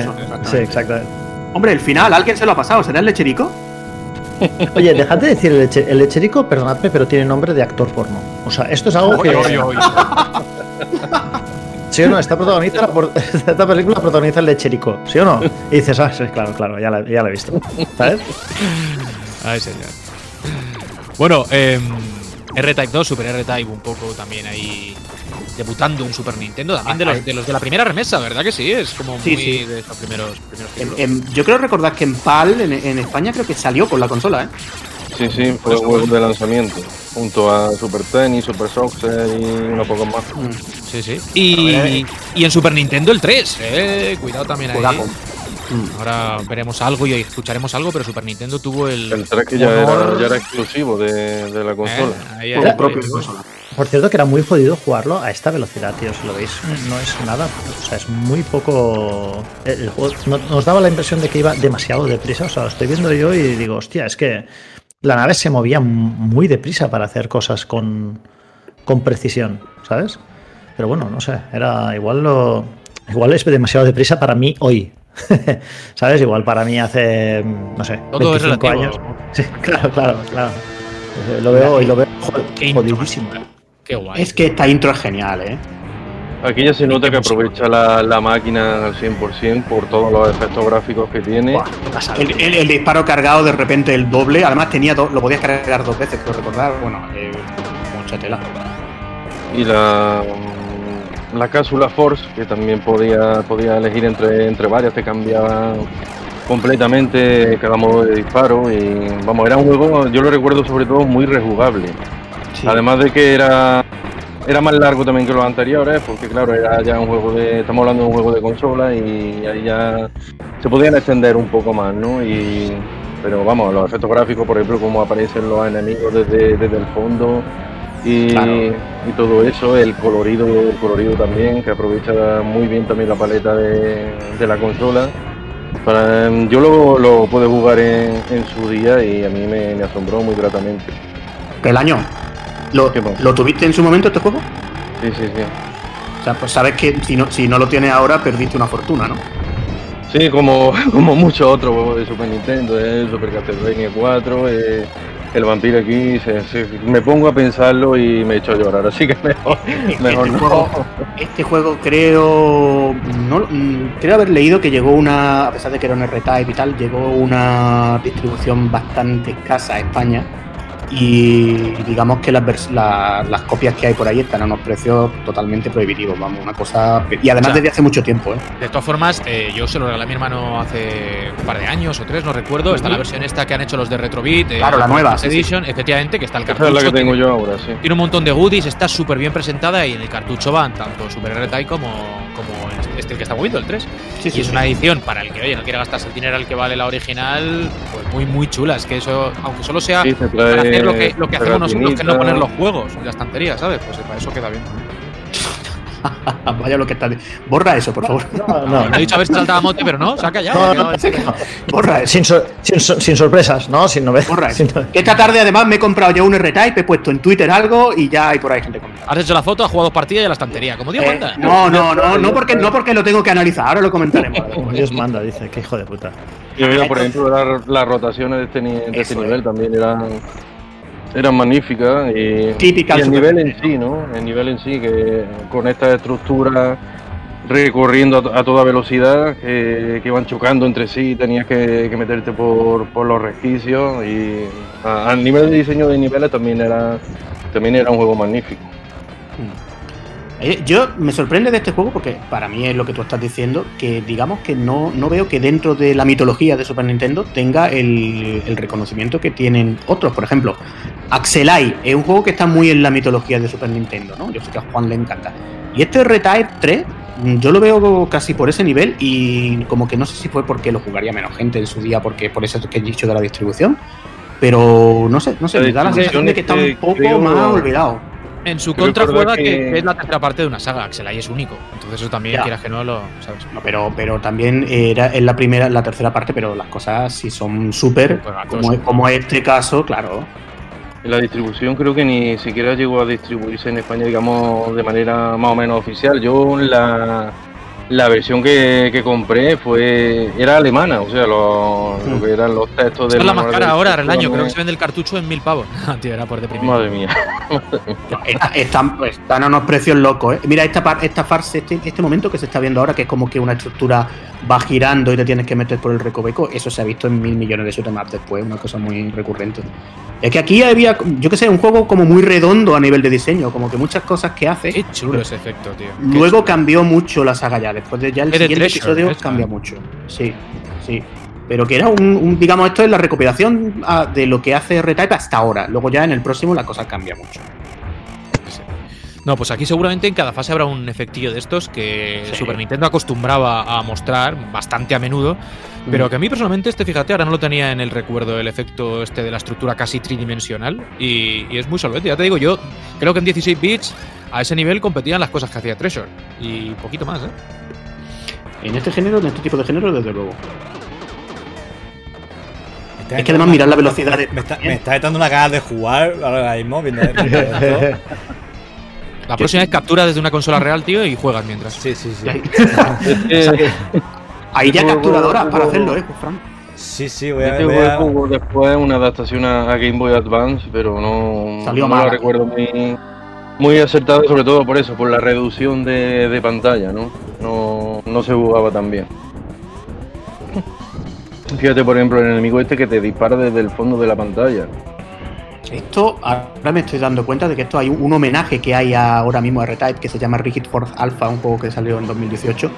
sí, exactamente. Hombre, el final, ¿alguien se lo ha pasado? ¿Será el lecherico? Oye, dejad de decir el, leche- el lecherico, perdonadme, pero tiene nombre de actor porno. O sea, esto es algo que. ¿Sí o no? Esta, protagoniza, por- esta película protagoniza el lecherico, ¿sí o no? Y dices, ah, sí, claro, claro, ya la, ya la he visto. ¿Sabes? Ay, señor. Bueno, eh, R-Type 2, Super R-Type un poco también ahí debutando en Super Nintendo, también de los de, los de la primera remesa, ¿verdad que sí? Es como Sí, muy sí. de estos primeros, primeros En- títulos. en- yo creo recordar que en PAL, en, en España, creo que salió con la consola, ¿eh? Sí, sí, fue un juego de lanzamiento, junto a Super Tennis, Super Soccer y unos pocos más. Mm. Sí, sí. Y, y en Super Nintendo el 3, eh, cuidado también ahí. Juegazo. Ahora veremos algo y escucharemos algo, pero Super Nintendo tuvo el. El 3 que ya era, honor- ya era exclusivo de, de la eh, consola. Por propio consola. Cierto, que era muy jodido jugarlo a esta velocidad, tío. Si lo veis, no es nada. O sea, es muy poco. El el juego no- nos daba la impresión de que iba demasiado deprisa. O sea, lo estoy viendo yo y digo, hostia, es que la nave se movía muy deprisa para hacer cosas con, con precisión, ¿sabes? Pero bueno, no sé. Era igual lo. Igual es demasiado deprisa para mí hoy. ¿Sabes? Igual para mí hace, no sé, Todo es 25 relativo. años. Sí, claro, claro, claro. Lo veo y lo veo joder, Qué intro, jodidísimo. Qué guay. Es que esta intro es genial, ¿eh? Aquí ya se nota que aprovecha la, la máquina al 100% por todos los efectos gráficos que tiene. Buah. El, el- el disparo cargado de repente el doble, además tenía do- lo podías cargar dos veces, creo recordar. Bueno, eh, mucha tela. Y la, la cápsula Force, que también podía, podía elegir entre, entre varias, te cambiaba completamente cada modo de disparo. Y vamos, era un juego, yo lo recuerdo sobre todo muy rejugable. Sí. Además de que era era más largo también que los anteriores, porque claro, era ya un juego de. Estamos hablando de un juego de consola y ahí ya se podían extender un poco más, ¿no? Y, pero vamos, los efectos gráficos, por ejemplo, cómo aparecen los enemigos desde, desde el fondo y, Claro. y todo eso, el colorido, el colorido también, que aprovecha muy bien también la paleta de, de la consola. Para, yo lo, lo pude jugar en, en su día y a mí me, me asombró muy gratamente. Pelaño, ¿lo, ¿Qué pasa? ¿lo tuviste en su momento este juego? Sí, sí, sí. O sea, pues sabes que si no, si no lo tienes ahora, perdiste una fortuna, ¿no? Sí, como, como muchos otros juegos de Super Nintendo, el Super Castlevania 4, eh, el vampiro aquí, se- se- me pongo a pensarlo y me echo a llorar, así que mejor, mejor este, no. juego, este juego creo no, mm, creo haber leído que llegó una, a pesar de que era un R-Type y tal, llegó una distribución bastante escasa a España y digamos que las, vers- la- las copias que hay por ahí están a unos precios totalmente prohibitivos, vamos, una cosa... Y además O sea, desde hace mucho tiempo, ¿eh? De todas formas, eh, yo se lo regalé a mi hermano hace un par de años o tres, no recuerdo. Está la versión esta que han hecho los de Retrobit. eh, Claro, la nueva, sí, sí. Edition, efectivamente, que está el Esa cartucho. es la que tengo tiene, yo ahora, sí. tiene un montón de goodies, está súper bien presentada y en el cartucho van tanto Super R-Type como, como este, este que está moviendo, el 3. Sí, y es una edición para el que, oye, no quiere gastarse el dinero al que vale la original, pues muy, muy chula. Es que eso, aunque solo sea Sí, se trae para lo que, lo que hacemos nosotros, que no poner los juegos en la estantería, ¿sabes? Pues para eso queda bien. Vaya lo que está... Borra eso, por favor. No, No, no. he dicho a ver si saltaba mote, pero no, serio, no. Borra eso. Sin, sor- sin sin sorpresas, ¿no? Sin novedades. Borra sin eso. no- Que esta tarde además me he comprado ya un R-Type, he puesto en Twitter algo y ya hay por ahí gente comentando. Has hecho la foto, has jugado dos partidas y a la estantería. Como Dios Eh, manda. no, no, no, no porque, no porque lo tengo que analizar, ahora lo comentaremos. Como Dios manda, dice, qué hijo de puta. Y mira, por ejemplo, la- las rotaciones de este, ni- de este nivel es. también eran, eran magníficas. Y, Típica y el nivel en sí, ¿no? El nivel en sí, que con esta estructura recorriendo a, to- a toda velocidad, que, que iban chocando entre sí, tenías que, que meterte por, por los resquicios. Y a, a nivel de diseño de niveles también era, también era un juego magnífico. Eh, Yo me sorprende de este juego porque para mí es lo que tú estás diciendo, que digamos que no, no veo que dentro de la mitología de Super Nintendo tenga el, el reconocimiento que tienen otros. Por ejemplo, Axelai es un juego que está muy en la mitología de Super Nintendo, ¿no? Yo sé que a Juan le encanta. Y este R-Type 3, mm, yo lo veo casi por ese nivel y como que no sé si fue porque lo jugaría menos gente en su día, porque por eso es que he dicho de la distribución. Pero no sé, no sé, me da la sensación de que está un distribución poco más olvidado. En su contra juega que... es la tercera parte de una saga. Axelay es único. Entonces eso también, Ya. quieras que no, lo sabes. No, pero, pero también era en la primera, la tercera parte, pero las cosas si son súper, Supergatos. como, como este caso, claro. La distribución creo que ni siquiera llegó a distribuirse en España, digamos, de manera más o menos oficial. Yo la, la versión que, que compré fue era alemana, o sea, lo, lo que eran los textos del es la más cara de ahora, el año. Creo que se vende el cartucho en mil pavos. Tío, era por deprimir. Madre mía. Está- Están, están a unos precios locos, ¿eh? Mira esta, par- esta farsa, este, este momento que se está viendo ahora, que es como que una estructura va girando y te tienes que meter por el recoveco, eso se ha visto en mil millones de shoot'em después, una cosa muy recurrente. Es que aquí había, yo qué sé, un juego como muy redondo a nivel de diseño, como que muchas cosas que hace. Qué chulo ese efecto, tío. Qué Luego chulo. cambió mucho la saga ya, después de ya el siguiente Treasure, episodio cambia ¿eh? mucho. Sí, sí. Pero que era un, un- digamos, esto es la recopilación ah, de lo que hace R-Type hasta ahora. Luego ya en el próximo la cosa cambia mucho. No, pues aquí seguramente en cada fase habrá un efectillo de estos que Sí. Super Nintendo acostumbraba a mostrar bastante a menudo, pero Mm. que a mí personalmente este, fíjate, ahora no lo tenía en el recuerdo el efecto este de la estructura casi tridimensional y, y es muy solvente. Ya te digo, yo creo que en 16 bits a ese nivel competían las cosas que hacía Treasure y poquito más, ¿eh? En este género, en este tipo de género, desde luego. Me está Es que además mirar la velocidad de- Me está, me está dando una ganas de jugar ahora mismo viendo viendo esto. La próxima es captura desde una consola real, tío, y juegas mientras. Sí, sí, sí. Ahí- ya capturadoras para hacerlo, ¿eh, Fran? Sí, sí, voy a, este a- juego después una adaptación a, Game Boy Advance, pero no, Salió no mala. la recuerdo muy, muy acertada, sobre todo por eso, por la reducción de, de pantalla, ¿no? ¿no? No se jugaba tan bien. Fíjate, por ejemplo, el enemigo este que te dispara desde el fondo de la pantalla. Esto, ahora me estoy dando cuenta de que esto hay un, un homenaje que hay ahora mismo a R-Type que se llama Rigid Force Alpha, un juego que salió en 2018.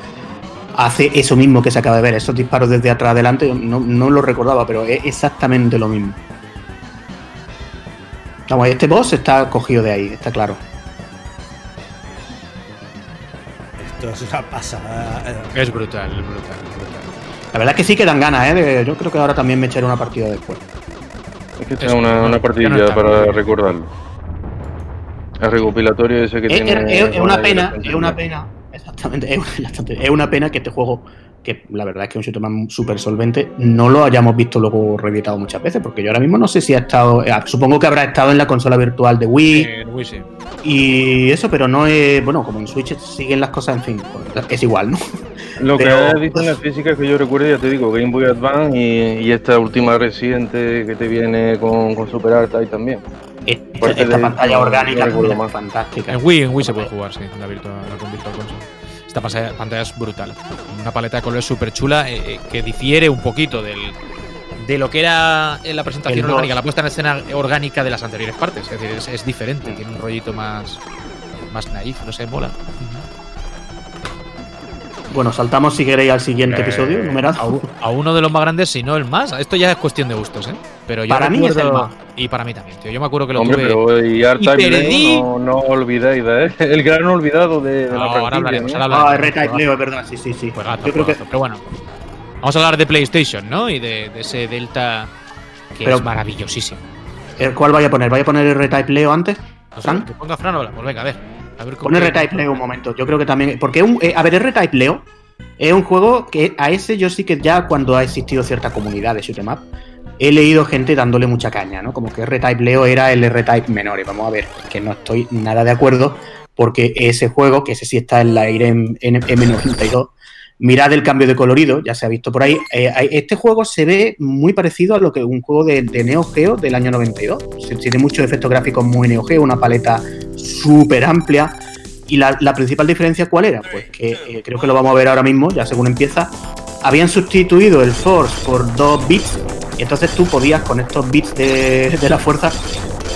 Hace eso mismo que se acaba de ver, esos disparos desde atrás adelante, no, no lo recordaba, pero es exactamente lo mismo. Vamos, este boss está cogido de ahí, está claro. Esto es una pasada. Es brutal, es brutal, es brutal. La verdad es que sí que dan ganas, ¿eh? yo creo que ahora también me echaré una partida después. Es que sea una, una no está. para recordarlo. El recopilatorio ese que Es, tiene. es- es una pena, es una pena, exactamente, es, una pena que este juego, que la verdad es que es un shooter súper solvente, no lo hayamos visto luego reeditado muchas veces, porque yo ahora mismo no sé si ha estado, eh, supongo que habrá estado en la consola virtual de Wii Eh, en Wii sí. y eso, pero no es, bueno, como en Switch siguen las cosas, en fin, pues, es igual, ¿no? Lo que has dicho en la física que yo recuerdo, ya te digo, Game Boy Advance y, y esta última reciente que te viene con, con Super Art ahí también. Esta, esta de- pantalla no orgánica también es más. fantástica. En Wii, en Wii se puede jugar, sí, la, virtua, la con Virtual Console. Esta pantalla es brutal. Una paleta de colores súper chula eh, eh, que difiere un poquito del, de lo que era en la presentación El orgánica, la puesta en escena orgánica de las anteriores partes. Es decir, es, es diferente, tiene un rollito más, más naif, no sé, mola. Bueno, saltamos si queréis al siguiente Eh, episodio, A, numerado. u- a uno de los más grandes, si no el más. Esto ya es cuestión de gustos, ¿eh? Pero yo Para mí es el más. Y para mí también, tío. Yo me acuerdo que lo Hombre, tuve. pero y y perdí. Leo, no, no olvidéis, ¿eh? El gran olvidado de, de No, la ahora hablaremos, ¿eh? ahora Ah, hablaremos. R-Type Leo, es verdad, sí, sí, sí. Juegazo, Yo creo que juegazo. Pero bueno, vamos a hablar de PlayStation, ¿no? Y de, de ese Delta que Pero- es maravillosísimo. ¿El ¿Cuál vaya a poner? ¿Vaya a poner R-Type Leo antes? No sé, ¿Fran? que ponga Fran ahora, pues venga, a ver. A ver cómo Pon R-Type Leo un momento. Yo creo que también. Porque, un, eh, a ver, R-Type Leo es un juego que a ese yo sí que ya cuando ha existido cierta comunidad de shoot'em up, he leído gente dándole mucha caña, ¿no? Como que R-Type Leo era el R-Type menor. Y vamos a ver, que no estoy nada de acuerdo, porque ese juego, que ese sí está en la IREM M92, mirad el cambio de colorido, ya se ha visto por ahí. eh, este juego se ve muy parecido a lo que un juego de, de Neo Geo del año 92. Se- Tiene muchos efectos gráficos muy Neo Geo, una paleta súper amplia. Y la, principal diferencia, ¿cuál era? Pues que eh, creo que lo vamos a ver ahora mismo, ya según empieza. Habían sustituido el Force por dos bits, y entonces tú podías, con estos bits de la fuerza,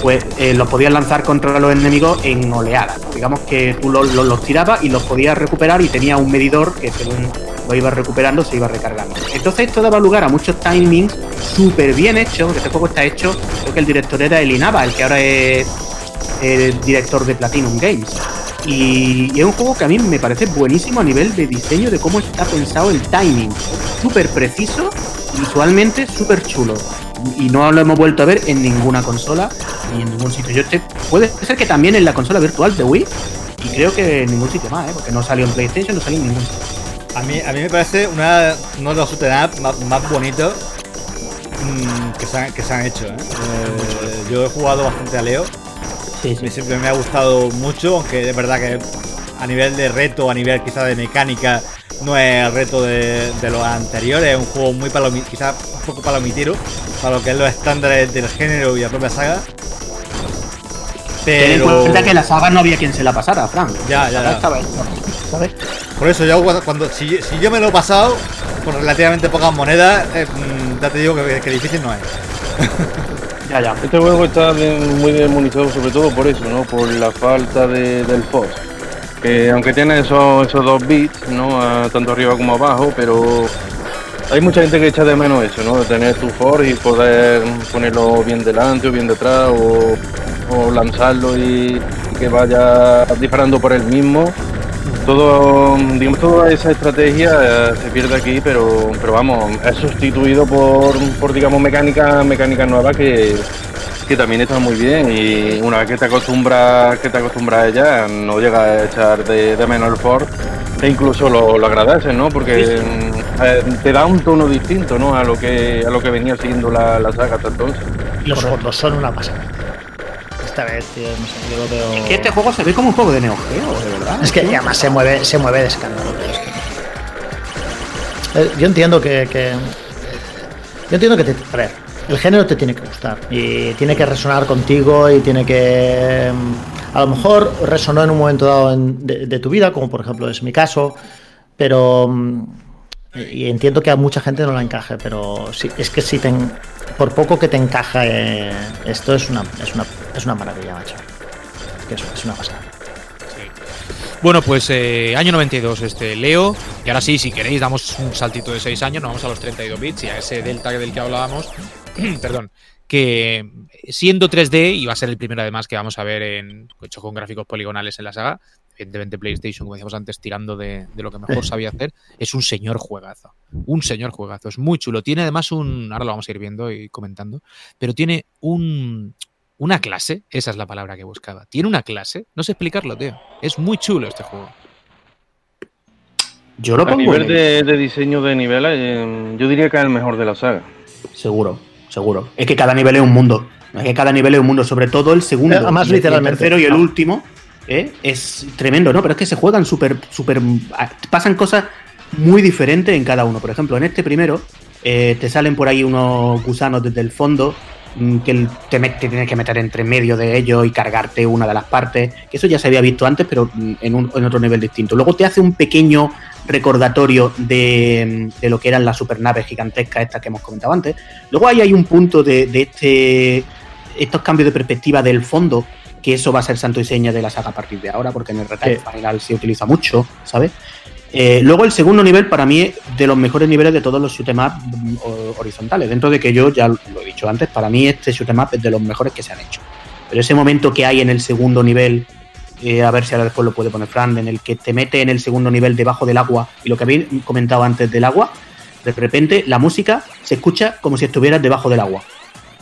pues eh, los podías lanzar contra los enemigos en oleadas. Digamos que tú los, los- tirabas y los podías recuperar y tenía un medidor que según lo ibas recuperando se iba recargando. Entonces esto daba lugar a muchos timings súper bien hechos, porque este juego está hecho, creo que el director era el Inaba, el que ahora es director de Platinum Games. Y, y es un juego que a mí me parece buenísimo a nivel de diseño, de cómo está pensado el timing. Súper preciso, visualmente súper chulo. Y no lo hemos vuelto a ver en ninguna consola ni en ningún sitio. Yo este, puede ser que también en la consola virtual de Wii, y creo que en ningún sitio más, ¿eh? porque no salió en PlayStation, no salió en ningún sitio. A mí, a mí me parece una, uno de los shoot'em up más, más bonitos mm, que, se han, que se han hecho. ¿eh? Eh, yo he jugado bastante a Leo. Sí, A mí siempre me ha gustado mucho, aunque es verdad que a nivel de reto, a nivel quizá de mecánica, no es el reto de, de los anteriores. Es un juego muy palomi quizá un poco palomitero para lo que es los estándares del género y la propia saga. Ten en Pero cuenta que la saga no había quien se la pasara, Frank. Ya, La ya, ya. estaba por eso yo cuando, cuando- si, si yo me lo he pasado con relativamente pocas monedas, eh, mm, ya te digo que, que difícil no es. Ya, ya. Este juego está de- muy sobre todo por eso, ¿no? Por la falta de, del Force. Que aunque tiene esos, esos dos bits, ¿no? A- tanto arriba como abajo, pero hay mucha gente que echa de menos eso, ¿no? De tener tu Force y poder ponerlo bien delante o bien detrás o, lanzarlo y, que vaya disparando por él mismo. Todo, digamos, toda esa estrategia eh, se pierde aquí, pero, pero vamos, es sustituido por, por digamos, mecánica, mecánica nueva que, que también está muy bien y una vez que te acostumbras, que te acostumbras a ella, no llega a echar de, de menos el Ford e incluso lo, lo agradeces, ¿no? Porque eh, te da un tono distinto, ¿no? A lo que, a lo que venía siendo la, la saga hasta entonces. Los fondos son una pasada. Esta vez, tío, no sé, yo lo veo. Es que este juego se ve como un juego de Neo Geo, de verdad. Es que además se mueve, se mueve de escándalo. pero es que- Eh, Yo entiendo que, que- Yo entiendo que te. A ver, el género te tiene que gustar. Y tiene que resonar contigo y tiene que. mm, A lo mejor resonó en un momento dado en- de, tu vida, como por ejemplo es mi caso. Pero. mm, Y entiendo que a mucha gente no la encaje, pero sí, es que si te. Por poco que te encaja, esto es una, es una, es una maravilla, macho. Que es, es una pasada. Bueno, pues eh, año 92 este Leo. Y ahora sí, si queréis, damos un saltito de 6 años, nos vamos a los 32 bits y a ese Delta del que hablábamos. perdón. Que siendo 3D, y va a ser el primero además que vamos a ver en, hecho con gráficos poligonales en la saga, evidentemente PlayStation, como decíamos antes, tirando de, de lo que mejor sabía hacer, es un señor juegazo. Un señor juegazo. Es muy chulo. Tiene además un. Ahora lo vamos a ir viendo y comentando. Pero tiene un. Una clase, esa es la palabra que buscaba. Tiene una clase, no sé explicarlo, tío. Es muy chulo este juego. Yo lo A pongo nivel en- de, de diseño de niveles, eh, yo diría que es el mejor de la saga. Seguro, seguro. Es que cada nivel es un mundo. Es que cada nivel es un mundo, sobre todo el segundo. Eh, el- literalmente. El tercero y el Ah. último ¿eh? es tremendo, ¿no? Pero es que se juegan súper, súper. ah, Pasan cosas muy diferentes en cada uno. Por ejemplo, en este primero, eh, te salen por ahí unos gusanos desde el fondo mm, que te, tienes que meter entre medio de ellos y cargarte una de las partes. Que eso ya se había visto antes, pero mm, en, un- en otro nivel distinto. Luego te hace un pequeño recordatorio de, de lo que eran las supernaves gigantescas estas que hemos comentado antes. Luego ahí hay un punto de, de este estos cambios de perspectiva del fondo, que eso va a ser santo y seña de la saga a partir de ahora, porque en el Sí. Final se utiliza mucho, ¿sabes? Eh, luego el segundo nivel para mí es de los mejores niveles de todos los shoot 'em up mm, horizontales. Dentro de que yo ya lo he dicho antes, para mí este shoot 'em up es de los mejores que se han hecho. Pero ese momento que hay en el segundo nivel, eh, a ver si ahora después lo puede poner Fran, en el que te mete en el segundo nivel debajo del agua y lo que habéis comentado antes del agua, de repente la música se escucha como si estuvieras debajo del agua.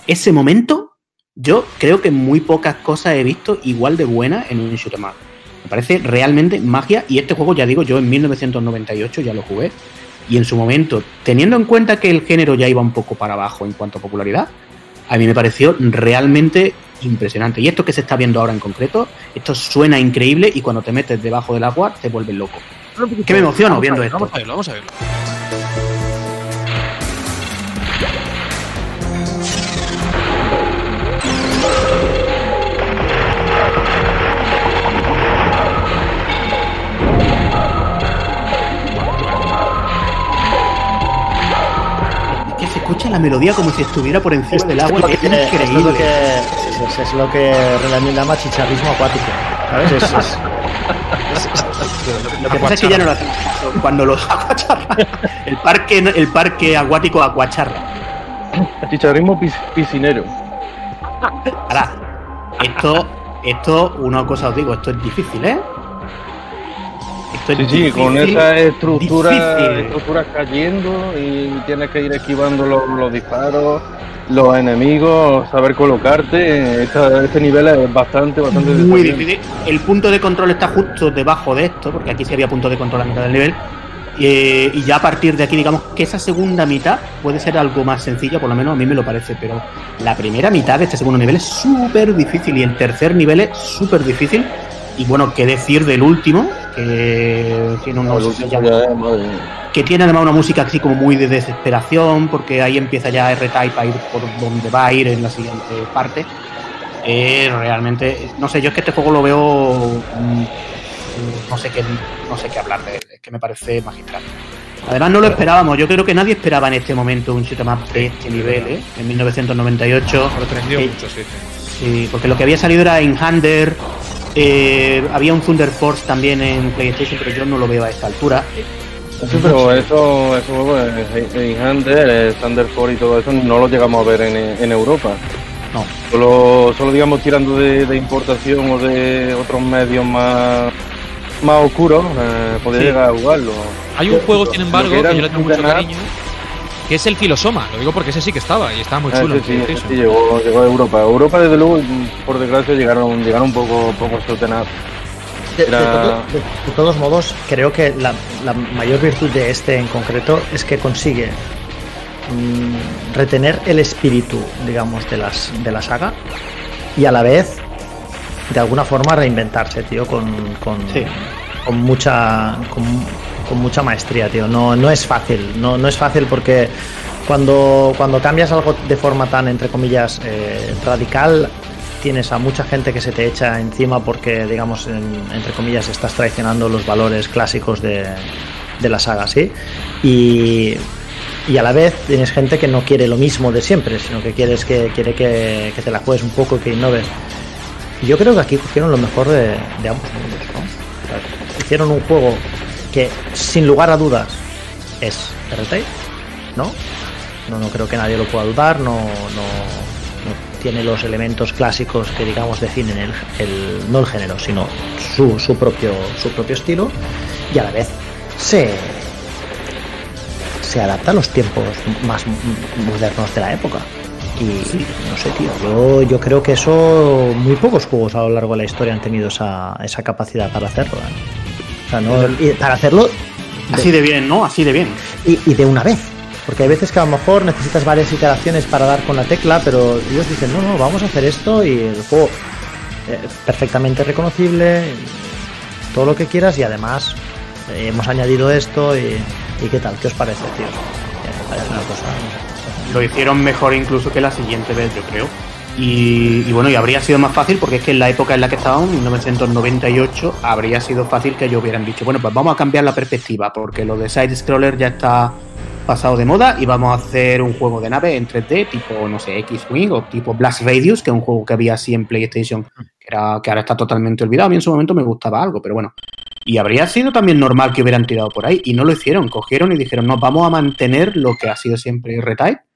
Ese momento, yo creo que muy pocas cosas he visto igual de buenas en un shoot 'em. Me parece realmente magia y este juego, ya digo, yo en 1998 ya lo jugué y en su momento, teniendo en cuenta que el género ya iba un poco para abajo en cuanto a popularidad, a mí me pareció realmente impresionante. Y esto que se está viendo ahora en concreto, esto suena increíble y cuando te metes debajo del agua te vuelves loco. Que me emociono viendo esto. Vamos a verlo, vamos a verlo. Escucha la melodía como si estuviera por encima del agua, es es lo que, es lo increíble. que, sí, sí, es lo que Relan llama chicharrismo acuático. ¿Sabes? Es, es- Lo que pasa es que ya no lo hacen cuando los aguacharra. El parque, el parque acuático acuacharra. Chicharrismo pis- piscinero. Ahora, esto, esto, una cosa os digo, esto es difícil, ¿eh? Esto es Sí, sí, con estructuras, difícil. estructuras cayendo y tienes que ir esquivando los, los disparos, los enemigos, saber colocarte. Esta- este nivel es bastante, bastante Muy difícil. El punto de control está justo debajo de esto, porque aquí sí había punto de control a mitad del nivel. Eh, y ya a partir de aquí, digamos que esa segunda mitad puede ser algo más sencilla, por lo menos a mí me lo parece, pero la primera mitad de este segundo nivel es súper difícil y el tercer nivel es súper difícil. Y bueno, qué decir del último, que tiene unos. que tiene además una música así como muy de desesperación, porque ahí empieza ya R-Type a ir por donde va a ir en la siguiente parte. Eh, realmente, no sé, yo es que este juego lo veo. mm, no sé qué, no sé qué hablar de él, es que me parece magistral. Además no lo esperábamos, yo creo que nadie esperaba en este momento un shoot 'em up de este nivel, ¿eh? En 1998. Sorprendió Eh, mucho, sí. Sí, porque lo que había salido era en Hander, eh, había un Thunder Force también en PlayStation, pero yo no lo veo a esta altura. Sí, pero eso, eso juegos en Hunter, el Thunderford y todo eso no lo llegamos a ver en, en Europa. No. Solo, solo digamos tirando de, de importación o de otros medios más, más oscuros, eh, podía Sí. llegar a jugarlo. Hay un juego, sin embargo, que que era yo le tengo mucho cariño, que es el Filosoma. Lo digo porque ese sí que estaba y estaba muy Ah, chulo. ese en sí, ese PlayStation. sí llegó, llegó a Europa. Europa, desde luego, por desgracia, llegaron, llegaron un poco, poco a sostener. De, de Era- todo- de- de todos modos, creo que la, la mayor virtud de este en concreto es que consigue mm, retener el espíritu, digamos, de, las, de la saga y a la vez, de alguna forma, reinventarse, tío, con, con, Sí. con mucha con, con mucha maestría, tío. No, no es fácil, no, no es fácil porque cuando, cuando cambias algo de forma tan, entre comillas, eh, radical, tienes a mucha gente que se te echa encima porque, digamos, en- entre comillas, estás traicionando los valores clásicos de, de la saga, ¿sí? Y, y a la vez tienes gente que no quiere lo mismo de siempre, sino que quieres que quiere que, que te la juegues un poco que innoves. Yo creo que aquí cogieron lo mejor de, de ambos mundos, ¿no? Hicieron un juego que, sin lugar a dudas, es R-Type, ¿no? No, no creo que nadie lo pueda dudar, no, no, tiene los elementos clásicos que digamos definen el, el- no el género, sino su, su propio su propio estilo y a la vez se se adapta a los tiempos más modernos de la época. Y no sé, tío, yo, yo creo que eso muy pocos juegos a lo largo de la historia han tenido esa, esa capacidad para hacerlo. ¿eh? O sea, no, y para hacerlo Así de bien, ¿no? Así de bien. y, y de una vez. Porque hay veces que a lo mejor necesitas varias iteraciones para dar con la tecla, pero ellos dicen, no, no, vamos a hacer esto y el juego eh, perfectamente reconocible, todo lo que quieras y además eh, hemos añadido esto y, y qué tal, ¿qué os parece, tío? Eh, parece una cosa, no sé. Lo hicieron mejor incluso que la siguiente vez, yo creo. Y, bueno, y habría sido más fácil porque es que en la época en la que estábamos, 1998, habría sido fácil que ellos hubieran dicho, bueno, pues vamos a cambiar la perspectiva porque lo de Side Scroller ya está pasado de moda y vamos a hacer un juego de nave en 3D tipo, no sé, X-Wing o tipo Blast Radius, que es un juego que había así en PlayStation, que, era, que ahora está totalmente olvidado. A mí en su momento me gustaba algo, pero bueno. Y habría sido también normal que hubieran tirado por ahí y no lo hicieron. Cogieron y dijeron, no, vamos a mantener lo que ha sido siempre Retype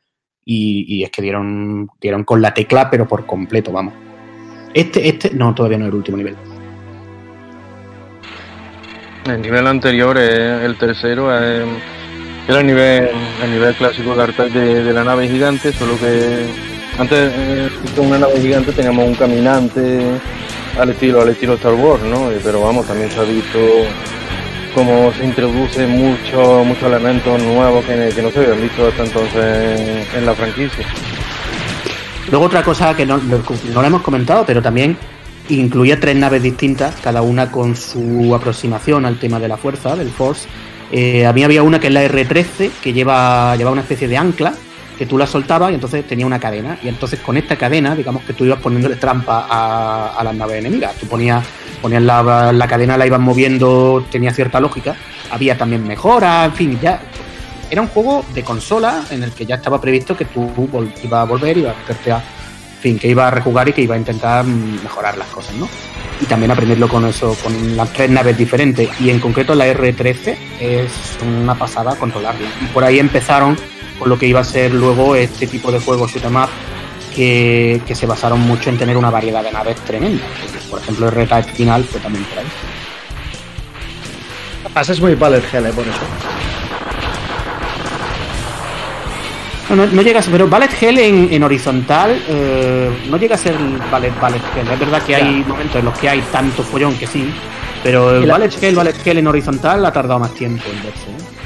y, es que dieron, dieron con la tecla, pero por completo, vamos. Este, este, no, todavía no es el último nivel. El nivel anterior, el tercero, era el nivel, el nivel clásico de, de, de la nave gigante, solo que antes eh, con una nave gigante teníamos un caminante al estilo, al estilo Star Wars, ¿no? Pero vamos, también se ha visto cómo se introduce muchos muchos elementos nuevos que, no se habían visto hasta entonces en, la franquicia. Luego otra cosa que no, no lo hemos comentado, pero también incluía tres naves distintas, cada una con su aproximación al tema de la fuerza, del Force. Eh, a mí había una que es la R13, que lleva, lleva una especie de ancla, que tú la soltabas y entonces tenía una cadena. Y entonces con esta cadena, digamos que tú ibas poniéndole trampa a, las naves enemigas. Tú ponías, ponías la, la, cadena, la ibas moviendo, tenía cierta lógica. Había también mejoras, en fin, ya. Era un juego de consola en el que ya estaba previsto que tú ibas a volver ibas a meterte a. En fin, que iba a rejugar y que iba a intentar mejorar las cosas, ¿no? Y también aprenderlo con eso, con las tres naves diferentes. Y en concreto la R13 es una pasada controlarla. Y por ahí empezaron con lo que iba a ser luego este tipo de juegos shoot em up que, que, se basaron mucho en tener una variedad de naves tremenda. Por ejemplo, el Retype final fue también por ahí. Muy Ballet Hell, ¿eh? por eso. No, no, no, llega a ser, pero Ballet Hell en, en horizontal eh, no llega a ser Ballet, Ballet Hell. Es verdad que hay momentos en los que hay tanto follón que sí, pero el Ballet Hell, Ballet Hell en horizontal ha tardado más tiempo en verse. ¿eh?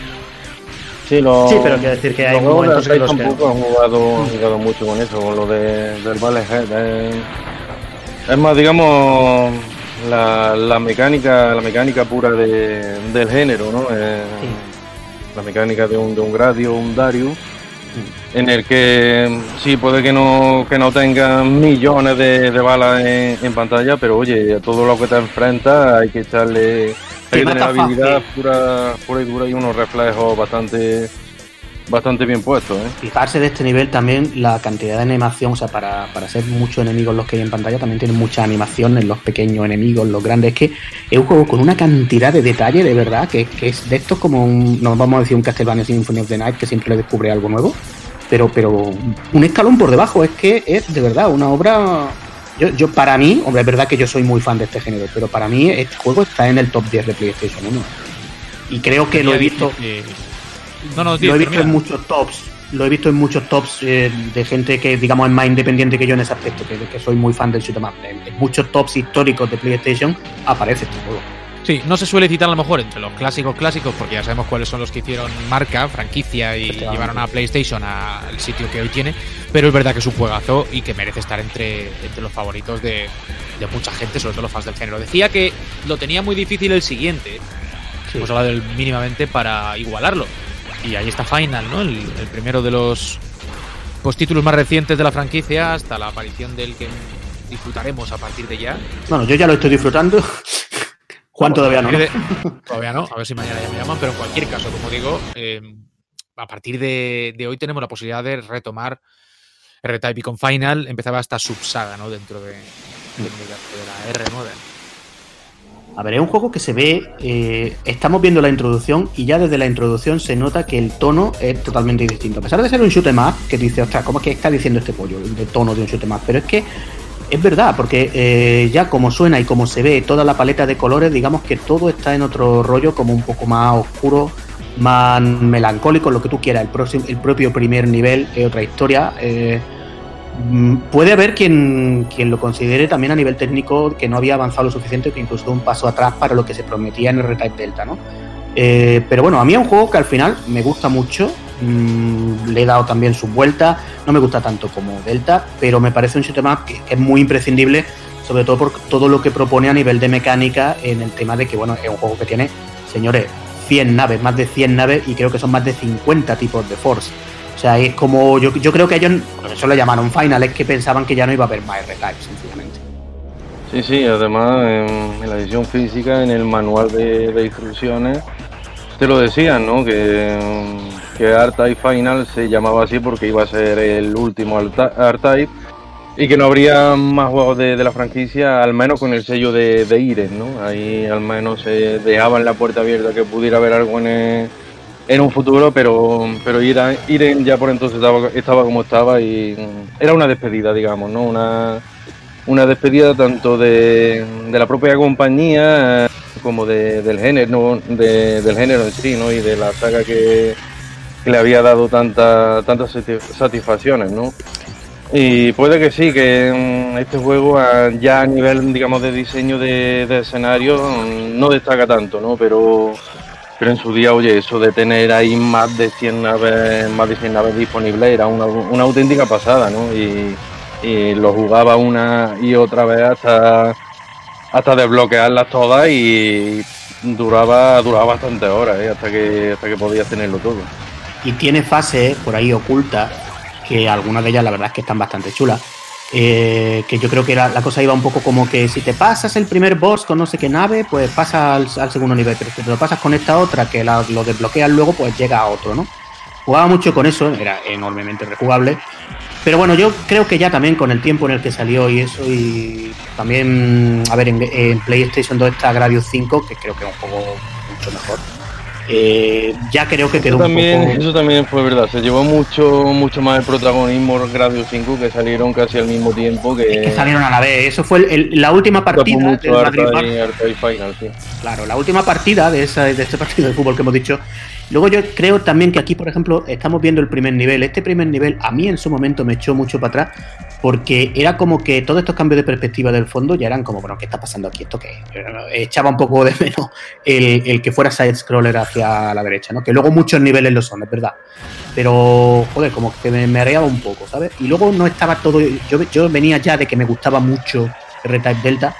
Sí, lo, sí, pero quiero decir que hay momentos en los que... tampoco han jugado, han jugado mucho con eso, con lo de, del Ballet Head. Eh. Es más, digamos, la, la, mecánica la mecánica pura de, del género, ¿no? Eh, sí. La mecánica de un, de un Gradio, un Darius, en el que sí, puede que no, que no tengan millones de, de balas en, en, pantalla, pero oye, a todo lo que te enfrentas hay que echarle hay habilidad pura, pura y dura y unos reflejos bastante bastante bien puestos. ¿eh? Fijarse de este nivel también la cantidad de animación, o sea, para, para ser muchos enemigos los que hay en pantalla, también tiene mucha animación en los pequeños enemigos, los grandes. Es que es un juego con una cantidad de detalle, de verdad, que, que es de estos como un, no vamos a decir un Castlevania Symphony of the Night, que siempre le descubre algo nuevo, pero, pero un escalón por debajo, es que es de verdad una obra yo, yo, para mí, hombre, es verdad que yo soy muy fan de este género, pero para mí este juego está en el top 10 de PlayStation 1. Y creo que lo he visto. No, no, tío, lo he visto en muchos tops. Lo he visto en muchos tops eh, de gente que, digamos, es más independiente que yo en ese aspecto, que, que soy muy fan del shoot 'em up. En muchos tops históricos de PlayStation aparece este juego. Sí, no se suele citar a lo mejor entre los clásicos clásicos, porque ya sabemos cuáles son los que hicieron marca, franquicia y llevaron a PlayStation al sitio que hoy tiene, pero es verdad que es un juegazo y que merece estar entre, entre los favoritos de, de, mucha gente, sobre todo los fans del género. Decía que lo tenía muy difícil el siguiente, sí. hemos hablado del mínimamente para igualarlo. Y ahí está Final, ¿no? El, el primero de los pues, títulos más recientes de la franquicia hasta la aparición del que disfrutaremos a partir de ya. Bueno, yo ya lo estoy disfrutando. Juan todavía no. Todavía no, a ver si mañana ya me llaman, pero en cualquier caso, como digo, eh, a partir de, de, hoy tenemos la posibilidad de retomar R-Type y con Final empezaba esta subsaga ¿no? dentro de, de, de la R9. A ver, es un juego que se ve, eh, estamos viendo la introducción y ya desde la introducción se nota que el tono es totalmente distinto. A pesar de ser un shoot em up, que dice, ostras, ¿cómo es que está diciendo este pollo? El de tono de un shoot em up. Pero es que es verdad, porque eh, ya como suena y como se ve toda la paleta de colores, digamos que todo está en otro rollo como un poco más oscuro, más melancólico, lo que tú quieras. El, próximo, el propio primer nivel es otra historia. Eh, puede haber quien, quien lo considere también a nivel técnico que no había avanzado lo suficiente, que incluso un paso atrás para lo que se prometía en el R-Type Delta, ¿no? Eh, pero bueno, a mí es un juego que al final me gusta mucho. Mm, le he dado también su vuelta. No me gusta tanto como Delta, pero me parece un up que, es muy imprescindible, sobre todo por todo lo que propone a nivel de mecánica en el tema de que, bueno, es un juego que tiene, señores, 100 naves, más de 100 naves y creo que son más de 50 tipos de Force. O sea, es como. Yo, yo creo que ellos. Por eso le llamaron Final, es que pensaban que ya no iba a haber más R-Type, sencillamente. Sí, sí, además en, la edición física, en el manual de instrucciones, te lo decían, ¿no? Que, que R-Type Final se llamaba así porque iba a ser el último R-Type y que no habría más juegos de, de, la franquicia, al menos con el sello de, de Iren, ¿no? Ahí al menos se dejaban la puerta abierta que pudiera haber algo en, en un futuro, pero, pero Iren ya por entonces estaba, estaba como estaba y era una despedida, digamos, ¿no? Una una despedida tanto de, de la propia compañía como de, del género del género en sí ¿no? y de la saga que, le había dado tanta, tantas satisfacciones ¿no? y puede que sí que este juego ya a nivel digamos de diseño de, escenario no destaca tanto ¿no? pero pero en su día oye eso de tener ahí más de 100 naves más de 100 naves disponibles era una, una auténtica pasada ¿no? y lo jugaba una y otra vez hasta hasta desbloquearlas todas y duraba duraba bastantes horas ¿eh? hasta que hasta que podías tenerlo todo y tiene fases por ahí ocultas que algunas de ellas la verdad es que están bastante chulas eh, que yo creo que la, la, cosa iba un poco como que si te pasas el primer boss con no sé qué nave, pues pasa al, al segundo nivel, pero si te lo pasas con esta otra que la, lo desbloqueas luego, pues llega a otro, ¿no? Jugaba mucho con eso, era enormemente rejugable, pero bueno, yo creo que ya también con el tiempo en el que salió y eso, y también, a ver, en, en PlayStation 2 está Gradius 5, que creo que es un juego mucho mejor. Eh, ya creo que quedó eso también, un poco... Eso también fue verdad, se llevó mucho mucho más el protagonismo Gradius 5 que salieron casi al mismo tiempo que... Es que salieron a la vez, eso fue el, el, la última partida del Madrid y, Final, sí. Claro, la última partida de, esa, de este partido de fútbol que hemos dicho. Luego yo creo también que aquí, por ejemplo, estamos viendo el primer nivel. Este primer nivel a mí en su momento me echó mucho para atrás porque era como que todos estos cambios de perspectiva del fondo ya eran como, bueno, ¿qué está pasando aquí? ¿Esto qué? Echaba un poco de menos el, el que fuera side-scroller hacia la derecha, ¿no? Que luego muchos niveles lo son, es verdad. Pero, joder, como que me, me un poco, ¿sabes? Y luego no estaba todo... Yo, yo venía ya de que me gustaba mucho R-Type Delta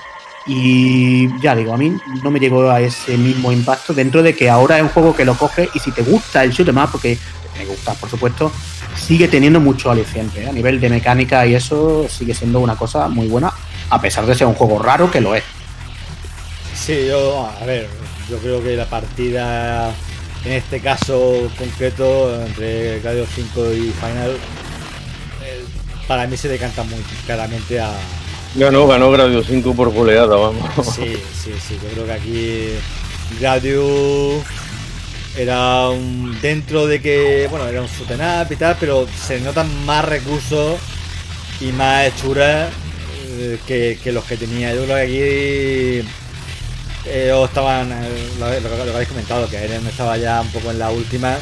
y ya digo, a mí no me llegó a ese mismo impacto dentro de que ahora es un juego que lo coges y si te gusta el shoot más, porque me gusta, por supuesto, sigue teniendo mucho aliciente. ¿eh? A nivel de mecánica y eso sigue siendo una cosa muy buena, a pesar de ser un juego raro que lo es. Sí, yo, a ver, yo creo que la partida, en este caso concreto, entre Radio 5 y Final, eh, para mí se decanta muy claramente a. Ganó, ganó Radio 5 por goleada, vamos. Sí, sí, sí, yo creo que aquí Radio era un dentro de que bueno era un up y tal pero se notan más recursos y más hechuras eh, que, que, los que tenía yo creo que aquí ellos estaban lo, lo, lo, que habéis comentado que Eren estaba ya un poco en la última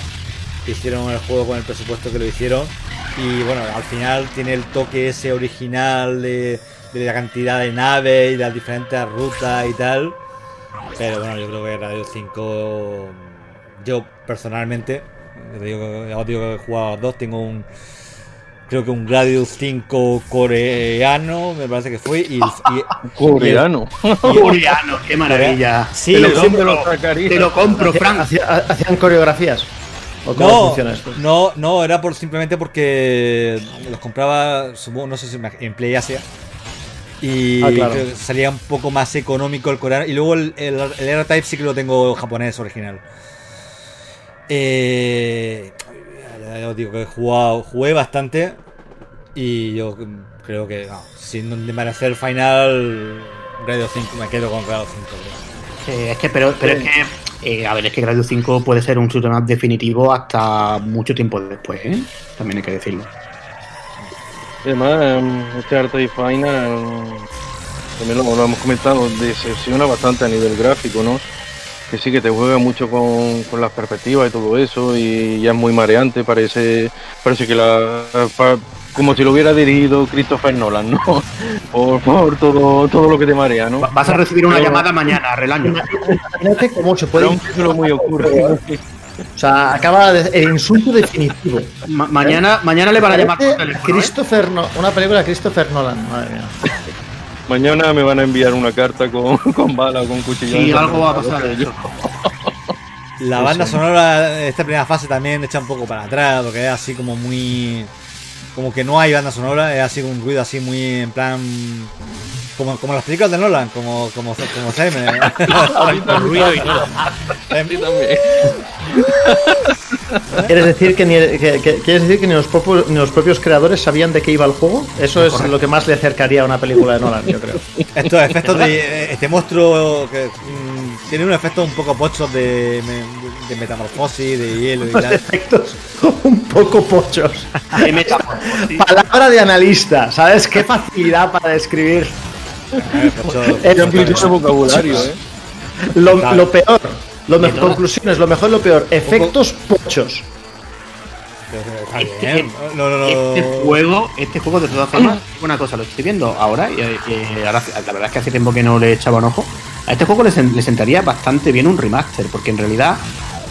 hicieron el juego con el presupuesto que lo hicieron y bueno al final tiene el toque ese original de, de la cantidad de naves y las diferentes rutas y tal pero bueno yo creo que Radio 5 yo personalmente, digo, ya os digo que he jugado a dos, tengo un creo que un Gradius 5 coreano, me parece que fue. Y, y coreano. Y coreano, qué maravilla. Sí, te lo compro, te lo compro Frank. ¿Hacían coreografías? ¿O cómo no, funciona esto? No, no, era por, simplemente porque los compraba, supongo, no sé si en Play Asia. Y ah, claro. salía un poco más económico el coreano. Y luego el, el, el R-Type sí que lo tengo japonés original. Eh, ya os digo que he jugado, jugué bastante y yo creo que no, sin merecer el final, Radio 5 me quedo con Radio 5. Eh, es que, pero, pero es que, eh, a ver, es que Radio 5 puede ser un shoot'em up definitivo hasta mucho tiempo después, ¿eh? También hay que decirlo. Además, este arte y final, también lo, lo hemos comentado, decepciona bastante a nivel gráfico, ¿no? que sí que te juega mucho con, con, las perspectivas y todo eso y ya es muy mareante parece parece que la pa, como si lo hubiera dirigido Christopher Nolan no por, por todo todo lo que te marea no vas a recibir una Pero, llamada mañana relaño. Imagínate cómo se puede un título muy oscuro o sea, acaba de, el insulto definitivo. Ma mañana, mañana le van a llamar por teléfono, Christopher, no, una película de Christopher Nolan. Madre mía. Mañana me van a enviar una carta con, con bala o con cuchillo. Sí, algo va a pasar. La banda sonora de esta primera fase también echa un poco para atrás, porque es así como muy. Como que no hay banda sonora, es así con un ruido así muy en plan. Como, como las películas de Nolan, como, como, como ruido y todo. ¿Quieres decir que ni, que- que- ¿quieres decir que ni los, propios, ni los propios creadores sabían de qué iba el juego? Eso es lo que más le acercaría a una película de Nolan, yo creo. Estos efectos de. Este monstruo que mm, tiene un efecto un poco pochos de, de metamorfosis, de hielo y tal. efectos un poco pochos. Palabra de analista, ¿sabes? Qué facilidad para describir Eh, Eh, Ese vocabulario, ¿eh? lo, lo peor. Lo mejor, conclusiones, lo mejor y lo peor. Efectos pochos. No, no, no. Este juego, este juego de todas formas, una cosa, lo estoy viendo ahora y, y ahora la verdad es que hace tiempo que no le echaba un ojo. A este juego le, le sentaría bastante bien un remaster, porque en realidad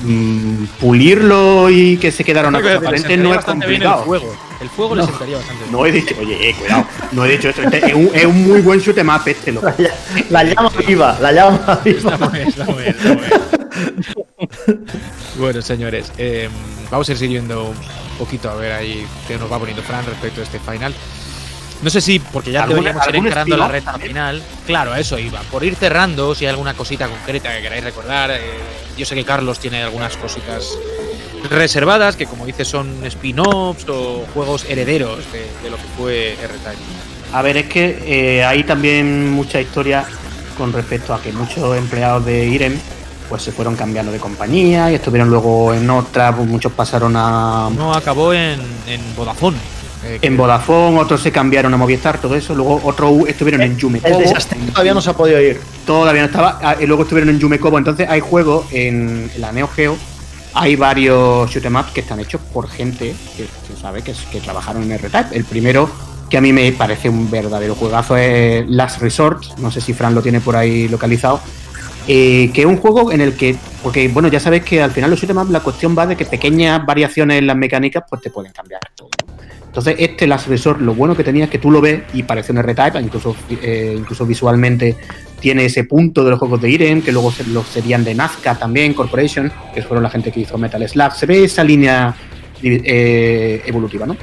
mm, pulirlo y que se quedara una cosa aparente no es bien el complicado. juego. El juego le sentaría bastante bien. No he dicho, oye, eh, cuidado, no he dicho esto. Este es, un, es un muy buen shoot up este, loco. La, la llama viva, la llama viva. Está muy bien, está muy bien, está muy bien. Bueno, señores, eh, vamos a ir siguiendo un poquito a ver ahí qué nos va poniendo Fran respecto a este final. No sé si, porque ya ¿Algún- deberíamos ir encarando la recta final. Claro, a eso iba. Por ir cerrando, si hay alguna cosita concreta que queráis recordar. eh, yo sé que Carlos tiene algunas cositas reservadas, que como dices son spin-offs o juegos herederos de, de lo que fue R-Type. A ver, es que eh, hay también mucha historia con respecto a que muchos empleados de Irem pues se fueron cambiando de compañía y estuvieron luego en otra, pues muchos pasaron a Uno acabó en, en Vodafone. Eh, en Vodafone, otros se cambiaron a Movistar, todo eso, luego otros estuvieron en Yume El desastre todavía no se ha podido ir. todavía no estaba, ah, y luego estuvieron en Yume Kobo, entonces hay juegos en la Neo Geo, hay varios shoot 'em ups que están hechos por gente que se sabe que, es- que trabajaron en R-Type. El primero que a mí me parece un verdadero juegazo es Last Resort, no sé si Fran lo tiene por ahí localizado, eh, que es un juego en el que, porque bueno, ya sabes que al final los shoot 'em up la cuestión va de que pequeñas variaciones en las mecánicas pues te pueden cambiar todo. Entonces, este Last Resort, lo bueno que tenía es que tú lo ves y parece un R-Type, incluso, eh, incluso visualmente tiene ese punto de los juegos de Irem, que luego se- los serían de Nazca también, Corporation, que fueron la gente que hizo Metal Slug. Se ve esa línea eh, evolutiva, ¿no?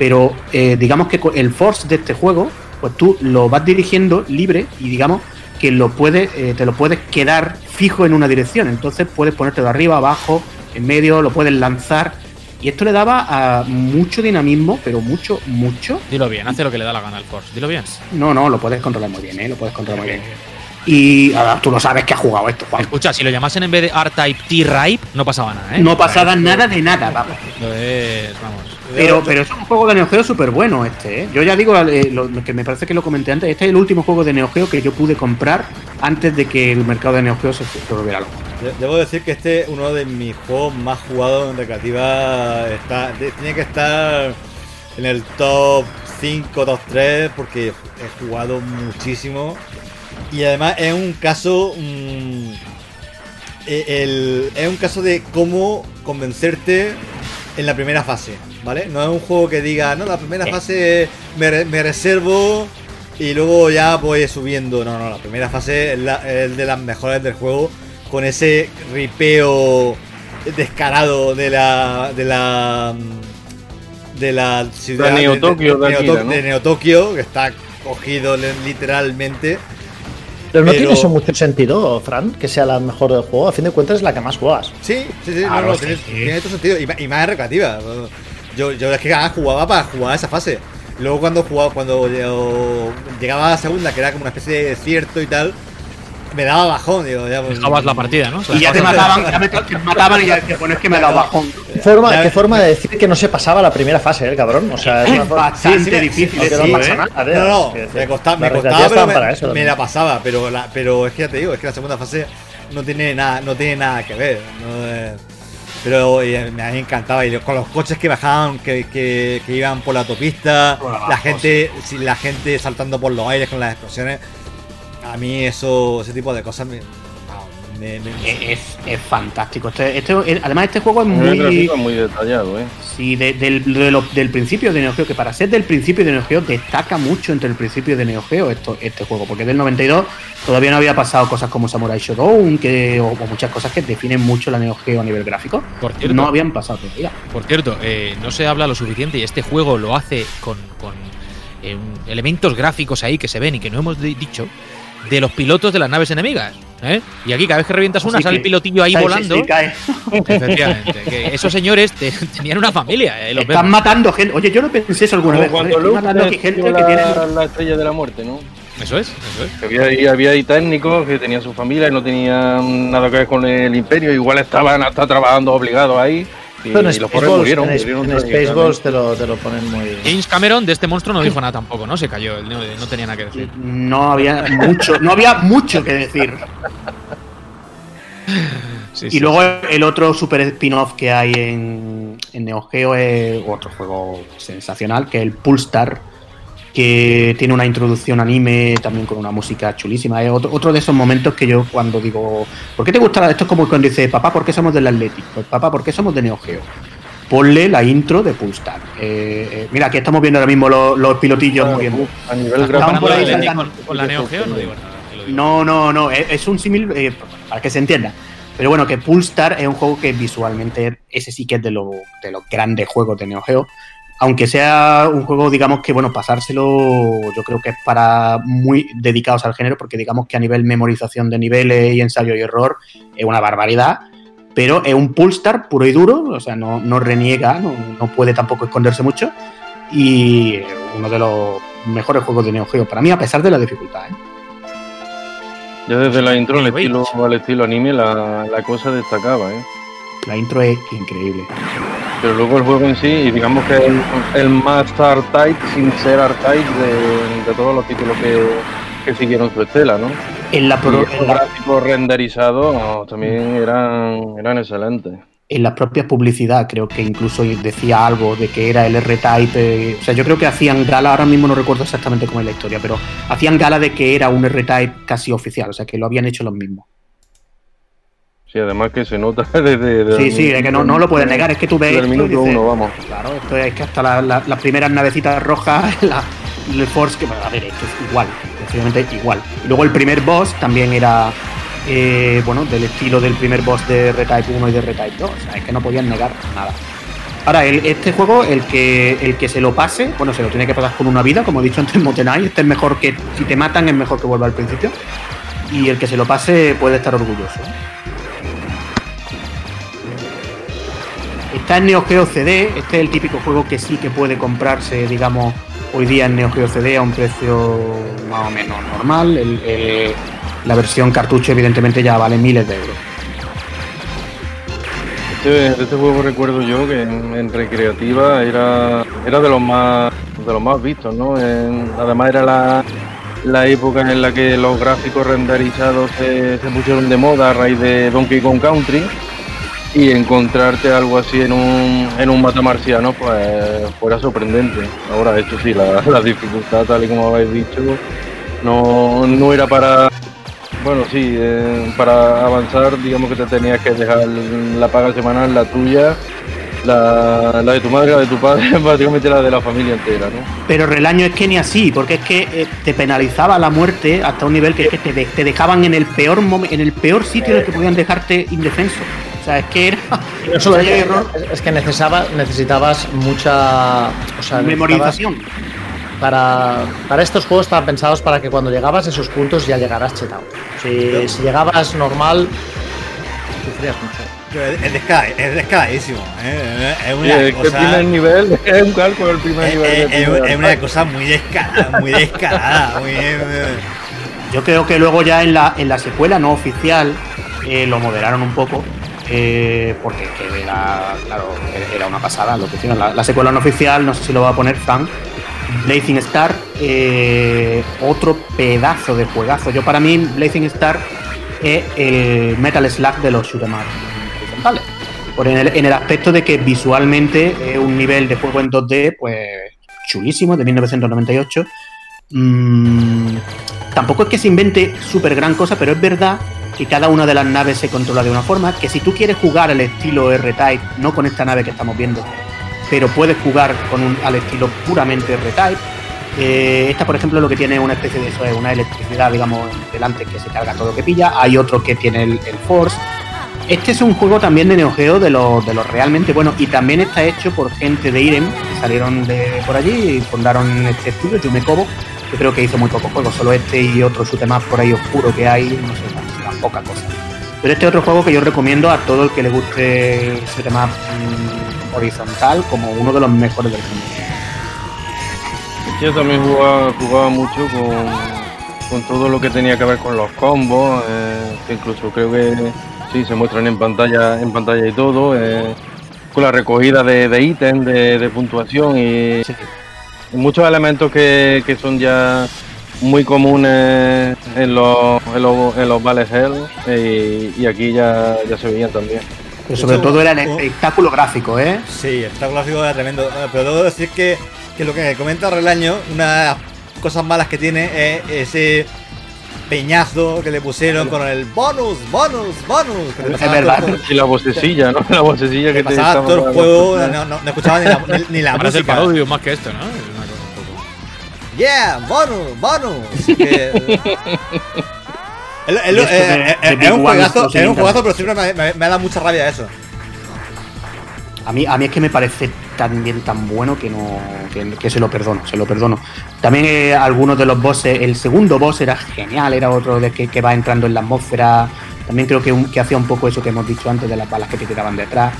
Pero eh, digamos que el force de este juego, pues tú lo vas dirigiendo libre y digamos que lo puedes, te lo puedes quedar fijo en una dirección. Entonces puedes ponerte de arriba, abajo, en medio, lo puedes lanzar. Y esto le daba a mucho dinamismo, pero mucho, mucho. Dilo bien, hace lo que le da la gana al Force. Dilo bien. No, no, lo puedes controlar muy bien, ¿eh? Lo puedes controlar muy bien. Y ahora tú lo sabes que has jugado esto, Juan. Escucha, si lo llamasen en vez de R-Type T-Ripe, no pasaba nada, ¿eh? No pasaba nada de nada, vamos. Entonces, vamos. Pero, pero es un juego de Neo Geo súper bueno este, ¿eh? Yo ya digo, eh, lo, que me parece que lo comenté antes, este es el último juego de Neo Geo que yo pude comprar antes de que el mercado de Neo Geo se, se volviera loco. De- Debo decir que este es uno de mis juegos más jugados en recreativa. Está, tiene que estar en el top 5, top 3, porque he jugado muchísimo. Y además es un caso. mm, e- el- es un caso de cómo convencerte en la primera fase, ¿vale? No es un juego que diga, no, la primera fase me, me reservo y luego ya voy subiendo. No, no, la primera fase es, la- es de las mejores del juego con ese ripeo descarado de la de la de la ciudad Neo de de Neo Tokio, que está cogido li- literalmente. Pero no Pero- tiene eso mucho sentido, Fran, que sea la mejor del juego. A fin de cuentas es la que más juegas. Sí, sí, sí, Claro, no, no, sí, tiene, sí. tiene todo sentido. Y, más recreativa. Yo, yo es que ah, jugaba para jugar esa fase. Luego cuando jugaba, cuando yo llegaba a la segunda, que era como una especie de desierto y tal, me daba bajón, digo, ya pues, Dejabas la partida, ¿no? O sea, Y ya te mataban, ya me- te mataban y ya te pones que me da bajón. ¿Qué forma, qué forma de decir que no se pasaba la primera fase, eh, el cabrón? O sea, es una forma- Bastante Sí, sí, difícil no sí, pasa ¿eh? nada, No, no, es que- me costaba, me costaba pero me, eso me la pasaba, pero la, pero es que ya te digo, es que la segunda fase no tiene nada, no tiene nada que ver. no es- pero eh, me encantaba y con los coches que bajaban, que, que- que iban por la autopista, abajo, la gente, sí, la gente saltando por los aires con las explosiones. A mí eso, ese tipo de cosas me, Es, es fantástico. Este, este- además, este juego es muy. muy detallado, ¿eh? Sí, de- del, de lo- del principio de Neo Geo, que para ser del principio de Neo Geo destaca mucho entre el principio de Neo Geo esto, este juego, porque del 92 todavía no había pasado cosas como Samurai Shodown que, o, o muchas cosas que definen mucho la Neo Geo a nivel gráfico. Por cierto, No habían pasado todavía. por cierto eh, no se habla lo suficiente y este juego lo hace con, con, eh, elementos gráficos ahí que se ven y que no hemos di- dicho de los pilotos de las naves enemigas. ¿eh? Y aquí cada vez que revientas una Así sale que- el pilotillo ahí volando. sí, cae. Efectivamente. que esos señores te- tenían una familia. eh, los Están vemos. matando gente. Oye, yo no pensé eso alguna Como vez. estoy Luke matando aquí gente que tiene. la, la estrella de la muerte, ¿no? Eso es, eso es. Había, había ahí técnicos que tenían su familia y no tenían nada que ver con el imperio, igual estaban hasta trabajando obligados ahí. Y, Pero en y los pobres Spaceballs, murieron. en, murieron en trágicamente. Spaceballs te lo, te lo ponen muy. James Cameron de este monstruo no dijo nada tampoco, ¿no? Se cayó, no, no tenía nada que decir. No había mucho, no había mucho que decir. Sí, Y sí. luego el otro super spin-off que hay en, en Neo Geo es otro juego sensacional, que es el Pulstar, que tiene una introducción anime también con una música chulísima. Es otro, otro de esos momentos que yo cuando digo, ¿por qué te gusta? Esto es como cuando dice, papá, ¿por qué somos del Athletic? Pues papá, ¿por qué somos de Neo Geo? Ponle la intro de Pulstar. Eh, eh, mira, aquí estamos viendo ahora mismo los, los pilotillos Ah, moviendo. A nivel por ahí Con- saltando. con, con la Neo Geo no digo nada. digo. No, no, no, es, es un símil eh, para que se entienda. Pero bueno, que Pulstar es un juego que visualmente, ese sí que es de, lo- de los grandes juegos de Neo Geo. Aunque sea un juego, digamos que, bueno, pasárselo, yo creo que es para muy dedicados al género, porque digamos que a nivel memorización de niveles y ensayo y error es una barbaridad. Pero es un Pulstar puro y duro, o sea, no, no reniega, no, no puede tampoco esconderse mucho. Y uno de los mejores juegos de Neo Geo para mí, a pesar de la dificultad. ¿eh? Ya desde la intro al estilo, al estilo anime la, la cosa destacaba, ¿eh? La intro es increíble. Pero luego el juego en sí, y digamos que es el, el más art-type sin ser art-type de, de todos los títulos que, que siguieron su estela, ¿no? En la, Y pro- en la- renderizados no, también eran, eran excelentes. en las propias publicidad creo que incluso decía algo de que era el R-Type. eh, o sea, yo creo que hacían gala, ahora mismo no recuerdo exactamente cómo es la historia, pero hacían gala de que era un R-Type casi oficial, o sea, que lo habían hecho los mismos. Sí, además que se nota desde... desde Sí, el sí, es que no, no lo puedes negar, es que tú ves Desde el minuto dices, uno, vamos. Claro, esto es que hasta la- la- las primeras navecitas rojas, la, el Force, que a ver, esto es igual, sencillamente igual. Y luego el primer boss también era, eh, bueno, del estilo del primer boss de R-Type 1 y de R-Type 2, o sea, es que no podían negar nada. Ahora, el- este juego, el que, el que se lo pase, bueno, se lo tiene que pasar con una vida, como he dicho antes, Motenai, este es mejor que, si te matan, es mejor que vuelva al principio. Y el que se lo pase puede estar orgulloso. Está en Neo Geo CD, este es el típico juego que sí que puede comprarse, digamos, hoy día en Neo Geo CD a un precio más o menos normal. La versión cartucho evidentemente ya vale miles de euros. Este, este juego recuerdo yo que en, recreativa era, era de los más de los más vistos, ¿no? Además era la, la época en la que los gráficos renderizados se pusieron de moda a raíz de Donkey Kong Country y encontrarte algo así en un, en un matamarciano pues fuera sorprendente. Ahora esto sí, la, la dificultad tal y como habéis dicho no, no era para bueno, sí, eh, para avanzar, digamos que te tenías que dejar la paga semanal, la tuya, la, la de tu madre, la de tu padre, básicamente la de la familia entera, ¿no? Pero Relaño es que ni así, porque es que eh, te penalizaba la muerte hasta un nivel que, es que te, de- te dejaban en el peor momen- en el peor sitio en el que podían dejarte indefenso. O sea, es que era No solo es- es que necesitaba, necesitabas mucha. O sea, necesitabas- memorización. para, para estos juegos estaban pensados para que cuando llegabas a esos puntos ya llegaras chetado. Si, si llegabas normal, sufrías mucho. Es, es, es. ¿eh? Es Sí, una es que el cosa. primer nivel es un cálculo el primer Es, nivel. es- del es- primer es una cosa muy descarada, muy descarada, muy, eh, Yo creo que luego ya en la, en la secuela no oficial eh, lo moderaron un poco. Eh, porque que era, claro, era una pasada lo que hicieron. La, la secuela no oficial, no sé si lo va a poner Frank. Blazing Star, eh, otro pedazo de juegazo. Yo para mí, Blazing Star es el Metal Slug de los shoot'em horizontales. Por en el, en el aspecto de que visualmente es un nivel de juego en 2D, pues chulísimo, de 1998. Mm, tampoco es que se invente súper gran cosa, pero es verdad que cada una de las naves se controla de una forma, que si tú quieres jugar al estilo R-Type, no con esta nave que estamos viendo, pero puedes jugar con un, al estilo puramente R-Type. Eh, esta, por ejemplo, lo que tiene una especie de eso es una electricidad, digamos, delante que se carga todo lo que pilla. Hay otro que tiene el, Force. Este es un juego también de Neo Geo de los de los realmente buenos y también está hecho por gente de Irem que salieron de por allí y fundaron este estudio, Yume Kobo. Yo creo que hizo muy pocos juegos, solo este y otro más por ahí oscuro que hay, no sé, poca cosa. Pero este otro juego que yo recomiendo a todo el que le guste ese tema mmm, horizontal como uno de los mejores del mundo. Yo también jugaba, jugaba mucho con, con, todo lo que tenía que ver con los combos, eh, que incluso creo que sí se muestran en pantalla, en pantalla y todo, eh, con la recogida de, de ítems, de, de, puntuación y, sí. y muchos elementos que, que, son ya muy comunes en los, en los, en los Vales Hell y, y, aquí ya, ya se veían también. Pero sobre todo era el espectáculo gráfico, ¿eh? Sí, el espectáculo gráfico era tremendo. Pero debo decir que, que lo que comenta Relaño, una de las cosas malas que tiene es ese peñazo que le pusieron con el bonus, bonus, bonus. Que es verdad. Y la vocecilla, ¿no? La vocecilla que, que te pasaba todo el juego, no, no, no, escuchaba ni la, ni, ni la música. el parodio más que esto, ¿no? Yeah, bonus, bonus. Que... Es, es, es, eh, es un juegazo, es un juegazo, pero siempre me, me, me, ha dado mucha rabia eso. A mí, a mí es que me parece también tan bueno que no que, que se lo perdono, se lo perdono. También eh, algunos de los bosses, el segundo boss era genial, era otro de que, que va entrando en la atmósfera. También creo que, un, que hacía un poco eso que hemos dicho antes de las balas que te tiraban detrás.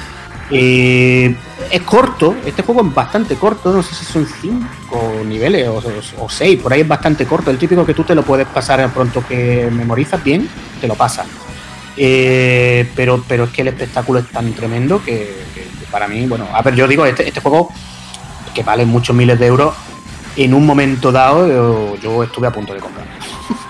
Eh, es corto, este juego es bastante corto, no sé si son 5 niveles o 6, por ahí es bastante corto. El típico que tú te lo puedes pasar pronto que memorizas bien, te lo pasas. Eh, pero, pero es que el espectáculo es tan tremendo que, para mí, bueno, a ver, yo digo, este, este juego que vale muchos miles de euros, en un momento dado yo, yo estuve a punto de comprar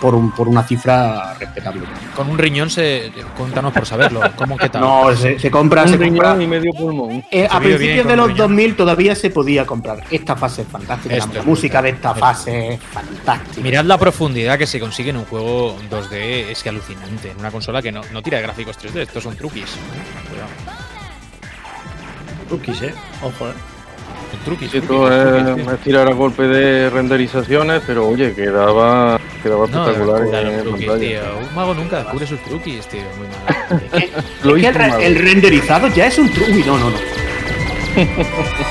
por, un, por una cifra respetable. Con un riñón, se, cuéntanos por saberlo. ¿Cómo que tal? No, se, se compra. Un se riñón compra. y medio pulmón. Eh, a principios de los 2000 todavía se podía comprar. Esta fase es fantástica. Esto la es música brutal. de esta fase es fantástica. Mirad la profundidad que se consigue en un juego 2D, es que alucinante. En una consola que no, no tira de gráficos 3D, estos son truquis. Cuidado. Truquis, eh. Ojo, eh. Truquis. Sí, truquis, todo truquis, es, tío. es tirar a golpe de renderizaciones, pero oye, quedaba, quedaba No, espectacular en, truquis, pantalla. tío. Un mago nunca descubre sus truquis, tío. Muy mal. Lo Es que el, re- renderizado ya es un truco. Uy, no, no, no.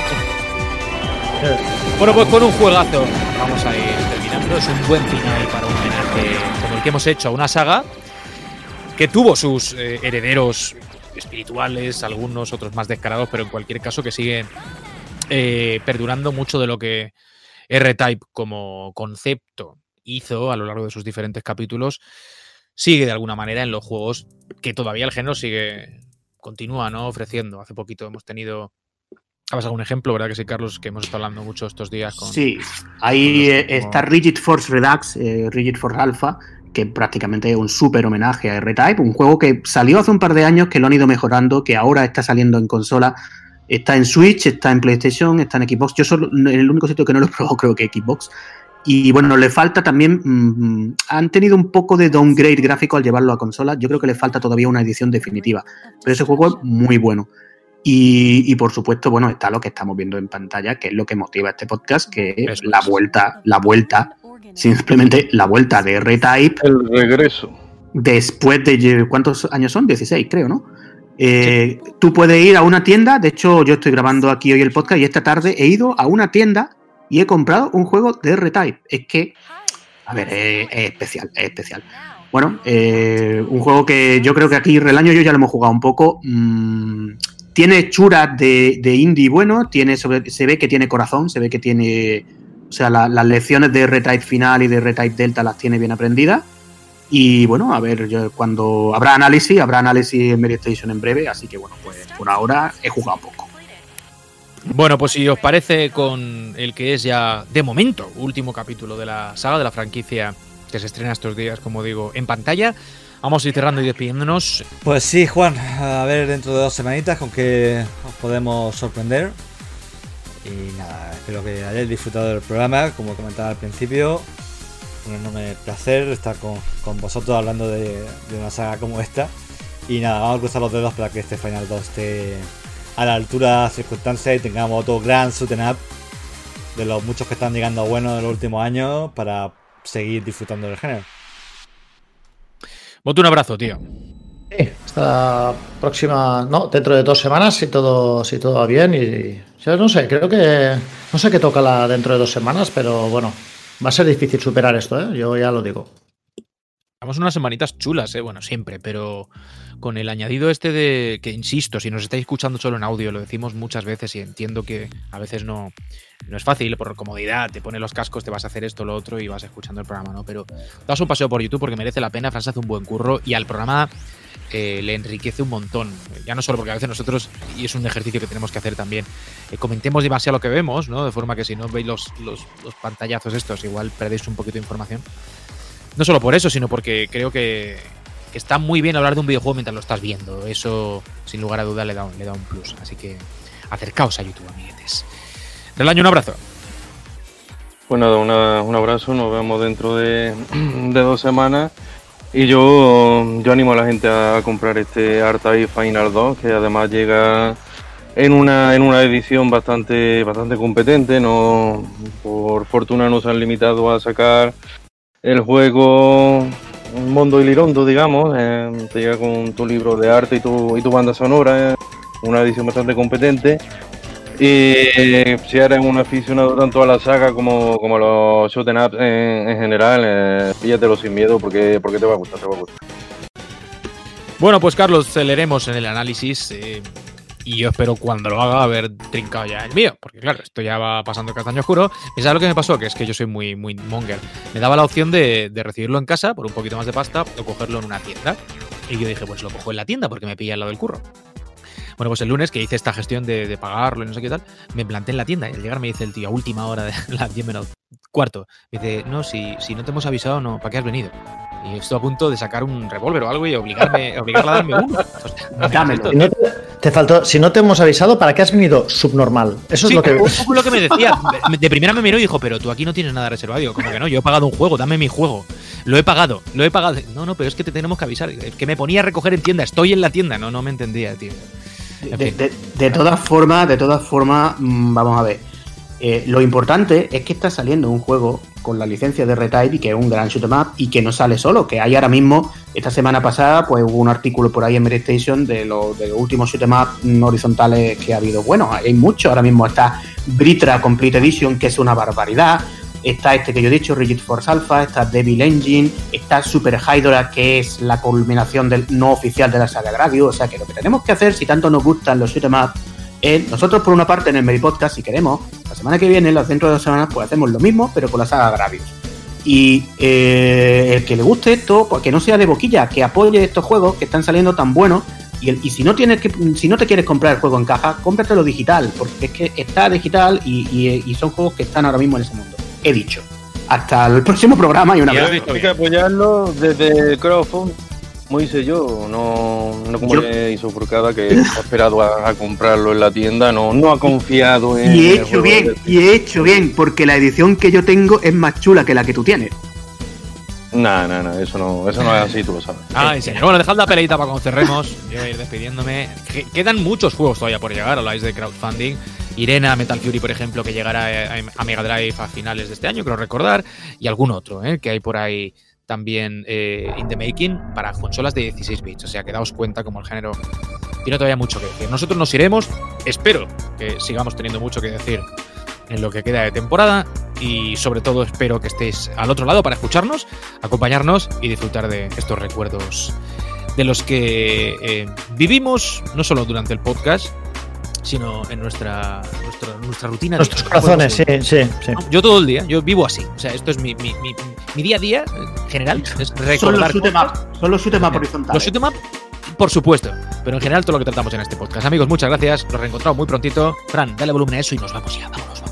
Bueno, pues con un juegazo vamos a ir terminando. Es un buen final para un homenaje como el que hemos hecho a una saga que tuvo sus eh, herederos espirituales, algunos otros más descarados, pero en cualquier caso que siguen eh, perdurando mucho de lo que R-Type como concepto hizo a lo largo de sus diferentes capítulos, sigue de alguna manera en los juegos que todavía el género sigue, continúa ¿no? ofreciendo. Hace poquito hemos tenido Habas algún ejemplo, ¿verdad? Que sí, Carlos, que hemos estado hablando mucho estos días con. Sí, ahí con los- eh, está Rigid Force Redux, eh, Rigid Force Alpha, que prácticamente es un súper homenaje a R-Type, un juego que salió hace un par de años, que lo han ido mejorando, que ahora está saliendo en consola, está en Switch, está en PlayStation, está en Xbox. Yo solo, el único sitio que no lo he probado creo que Xbox. Y bueno, le falta también, mm, han tenido un poco de downgrade gráfico al llevarlo a consola. Yo creo que le falta todavía una edición definitiva. Pero ese juego es muy bueno. Y, y, por supuesto, bueno, está lo que estamos viendo en pantalla, que es lo que motiva este podcast, que es Eso la es. vuelta, la vuelta, simplemente la vuelta de R-Type El regreso. después de cuántos años son 16 creo no Eh, tú puedes ir a una tienda de hecho yo estoy grabando aquí hoy el podcast y esta tarde he ido a una tienda y he comprado un juego de R-Type es que a ver es, es especial es especial bueno eh, un juego que yo creo que aquí Relaño y yo ya lo hemos jugado un poco mm, tiene hechuras de, de indie bueno tiene se ve que tiene corazón se ve que tiene o sea, la- las lecciones de R-Type final y de R-Type Delta las tiene bien aprendidas. Y bueno, a ver, cuando habrá análisis, habrá análisis en Meditation en breve, así que bueno, pues por ahora he jugado poco. Bueno, pues si os parece con el que es ya, de momento, último capítulo de la saga de la franquicia que se estrena estos días, como digo, en pantalla, vamos a ir cerrando y despidiéndonos. Pues sí, Juan, a ver dentro de dos semanitas con qué os podemos sorprender. Y nada, espero que hayáis disfrutado del programa, como comentaba al principio. un enorme placer estar con, con vosotros hablando de, de, una saga como esta. Y nada, vamos a cruzar los dedos para que este Final 2 esté a la altura de las circunstancias y tengamos otro gran shooting up de los muchos que están llegando buenos en los últimos años para seguir disfrutando del género. Bote un abrazo, tío. Sí, hasta próxima, no, dentro de dos semanas si todo, si todo va bien y yo no sé, creo que no sé qué toca la dentro de dos semanas, pero bueno, va a ser difícil superar esto, ¿eh? yo ya lo digo. Vamos unas semanitas chulas, ¿eh? bueno, siempre, pero con el añadido este de que, insisto, si nos estáis escuchando solo en audio, lo decimos muchas veces y entiendo que a veces no, no es fácil, por comodidad, te pones los cascos, te vas a hacer esto, lo otro y vas escuchando el programa, ¿no? Pero das un paseo por YouTube porque merece la pena, Fran hace un buen curro y al programa eh, le enriquece un montón. Ya no solo porque a veces nosotros, y es un ejercicio que tenemos que hacer también, eh, comentemos demasiado lo que vemos, ¿no? De forma que si no veis los, los, los, pantallazos estos, igual perdéis un poquito de información. No solo por eso, sino porque creo que, que, está muy bien hablar de un videojuego mientras lo estás viendo. Eso, sin lugar a duda, le da un, le da un plus. Así que acercaos a YouTube, amiguetes. Del año, un abrazo. Pues nada, una, un abrazo, nos vemos dentro de, de dos semanas. Y yo, yo animo a la gente a comprar este Artai Final 2, que además llega en una, en una edición bastante, bastante competente. No, por fortuna no se han limitado a sacar el juego Mondo y Lirondo, digamos. Eh, te llega con tu libro de arte y tu, y tu banda sonora. Eh, una edición bastante competente. Y si eres un aficionado tanto a la saga como, como a los shoot ups en, en, general, eh, píllatelo sin miedo porque, porque te va a gustar, te va a gustar. Bueno, pues Carlos, celeremos en el análisis. Eh, y yo espero cuando lo haga haber trincado ya el mío, porque claro, esto ya va pasando castaño oscuro. ¿Y sabes lo que me pasó? Que es que yo soy muy, muy monger. Me daba la opción de, de, recibirlo en casa por un poquito más de pasta o cogerlo en una tienda. Y yo dije, pues lo cojo en la tienda porque me pilla al lado del curro. Bueno, pues el lunes que hice esta gestión de, de, pagarlo y no sé qué tal, me planté en la tienda y al llegar me dice el tío a última hora de las 10 menos cuarto, me dice, no, si, si no te hemos avisado, no, ¿para qué has venido? Y estoy a punto de sacar un revólver o algo y obligarme, obligarla a darme uno. Dámelo. Si no te, te, faltó, si no te hemos avisado, ¿para qué has venido subnormal? Eso sí, es lo que. Un poco lo que me decía. De primera me miró y dijo, pero tú aquí no tienes nada reservado. Digo, como que no, yo he pagado un juego, dame mi juego. Lo he pagado, lo he pagado. No, no, pero es que te tenemos que avisar. Es que me ponía a recoger en tienda, estoy en la tienda. No, no me entendía, tío. De, de, de, todas formas, de todas formas, mmm, vamos a ver. Eh, lo importante es que está saliendo un juego con la licencia de Retype y que es un gran shoot 'em up y que no sale solo, que hay ahora mismo, esta semana pasada, pues hubo un artículo por ahí en Station de, lo, de los últimos shoot 'em up horizontales que ha habido. Bueno, hay muchos, ahora mismo está Britra Complete Edition, que es una barbaridad. Está este que yo he dicho, Rigid Force Alpha, está Devil Engine, está Super Hydra, que es la culminación del no oficial de la saga Gradius. O sea que lo que tenemos que hacer, si tanto nos gustan los shoot 'em up, nosotros por una parte en el Medi Podcast, si queremos, la semana que viene, dentro de dos semanas, pues hacemos lo mismo, pero con la saga Gravius. Y eh, el que le guste esto, pues que no sea de boquilla, que apoye estos juegos que están saliendo tan buenos. Y, el, y si no tienes que, si no te quieres comprar el juego en caja, cómpratelo digital, porque es que está digital y, y, y son juegos que están ahora mismo en ese mundo. He dicho. Hasta el próximo programa y una vez. Hay que apoyarlo desde crowdfunding como hice yo, no, no como yo, hizo Furcada que ha esperado a, a, comprarlo en la tienda, no, no ha confiado en. Y he hecho bien, y he hecho bien, porque la edición que yo tengo es más chula que la que tú tienes. No, no, no, eso no, eso no es así, tú lo sabes. Ay, señor. Bueno, dejad la peleita para cuando cerremos. Yo voy a ir despidiéndome. Quedan muchos juegos todavía por llegar, habláis de crowdfunding. Irena, Metal Fury, por ejemplo, que llegará a Mega Drive a finales de este año, creo recordar. Y algún otro, ¿eh? que hay por ahí también eh, in the making para consolas de 16 bits. O sea que daos cuenta como el género tiene todavía mucho que decir. Nosotros nos iremos, espero que sigamos teniendo mucho que decir en lo que queda de temporada y sobre todo espero que estéis al otro lado para escucharnos, acompañarnos y disfrutar de estos recuerdos de los que eh, vivimos no solo durante el podcast, sino en nuestra, nuestra, nuestra rutina. Nuestros corazones, sí, sí, sí, Yo todo el día, yo vivo así. O sea, esto es mi, mi, mi, mi día a día en general. Es recordar son los shoot son los shoot horizontales. Los shoot por supuesto. Pero en general todo lo que tratamos en este podcast. Amigos, muchas gracias. Nos reencontramos muy prontito. Fran, dale volumen a eso y nos vamos ya. Vamos.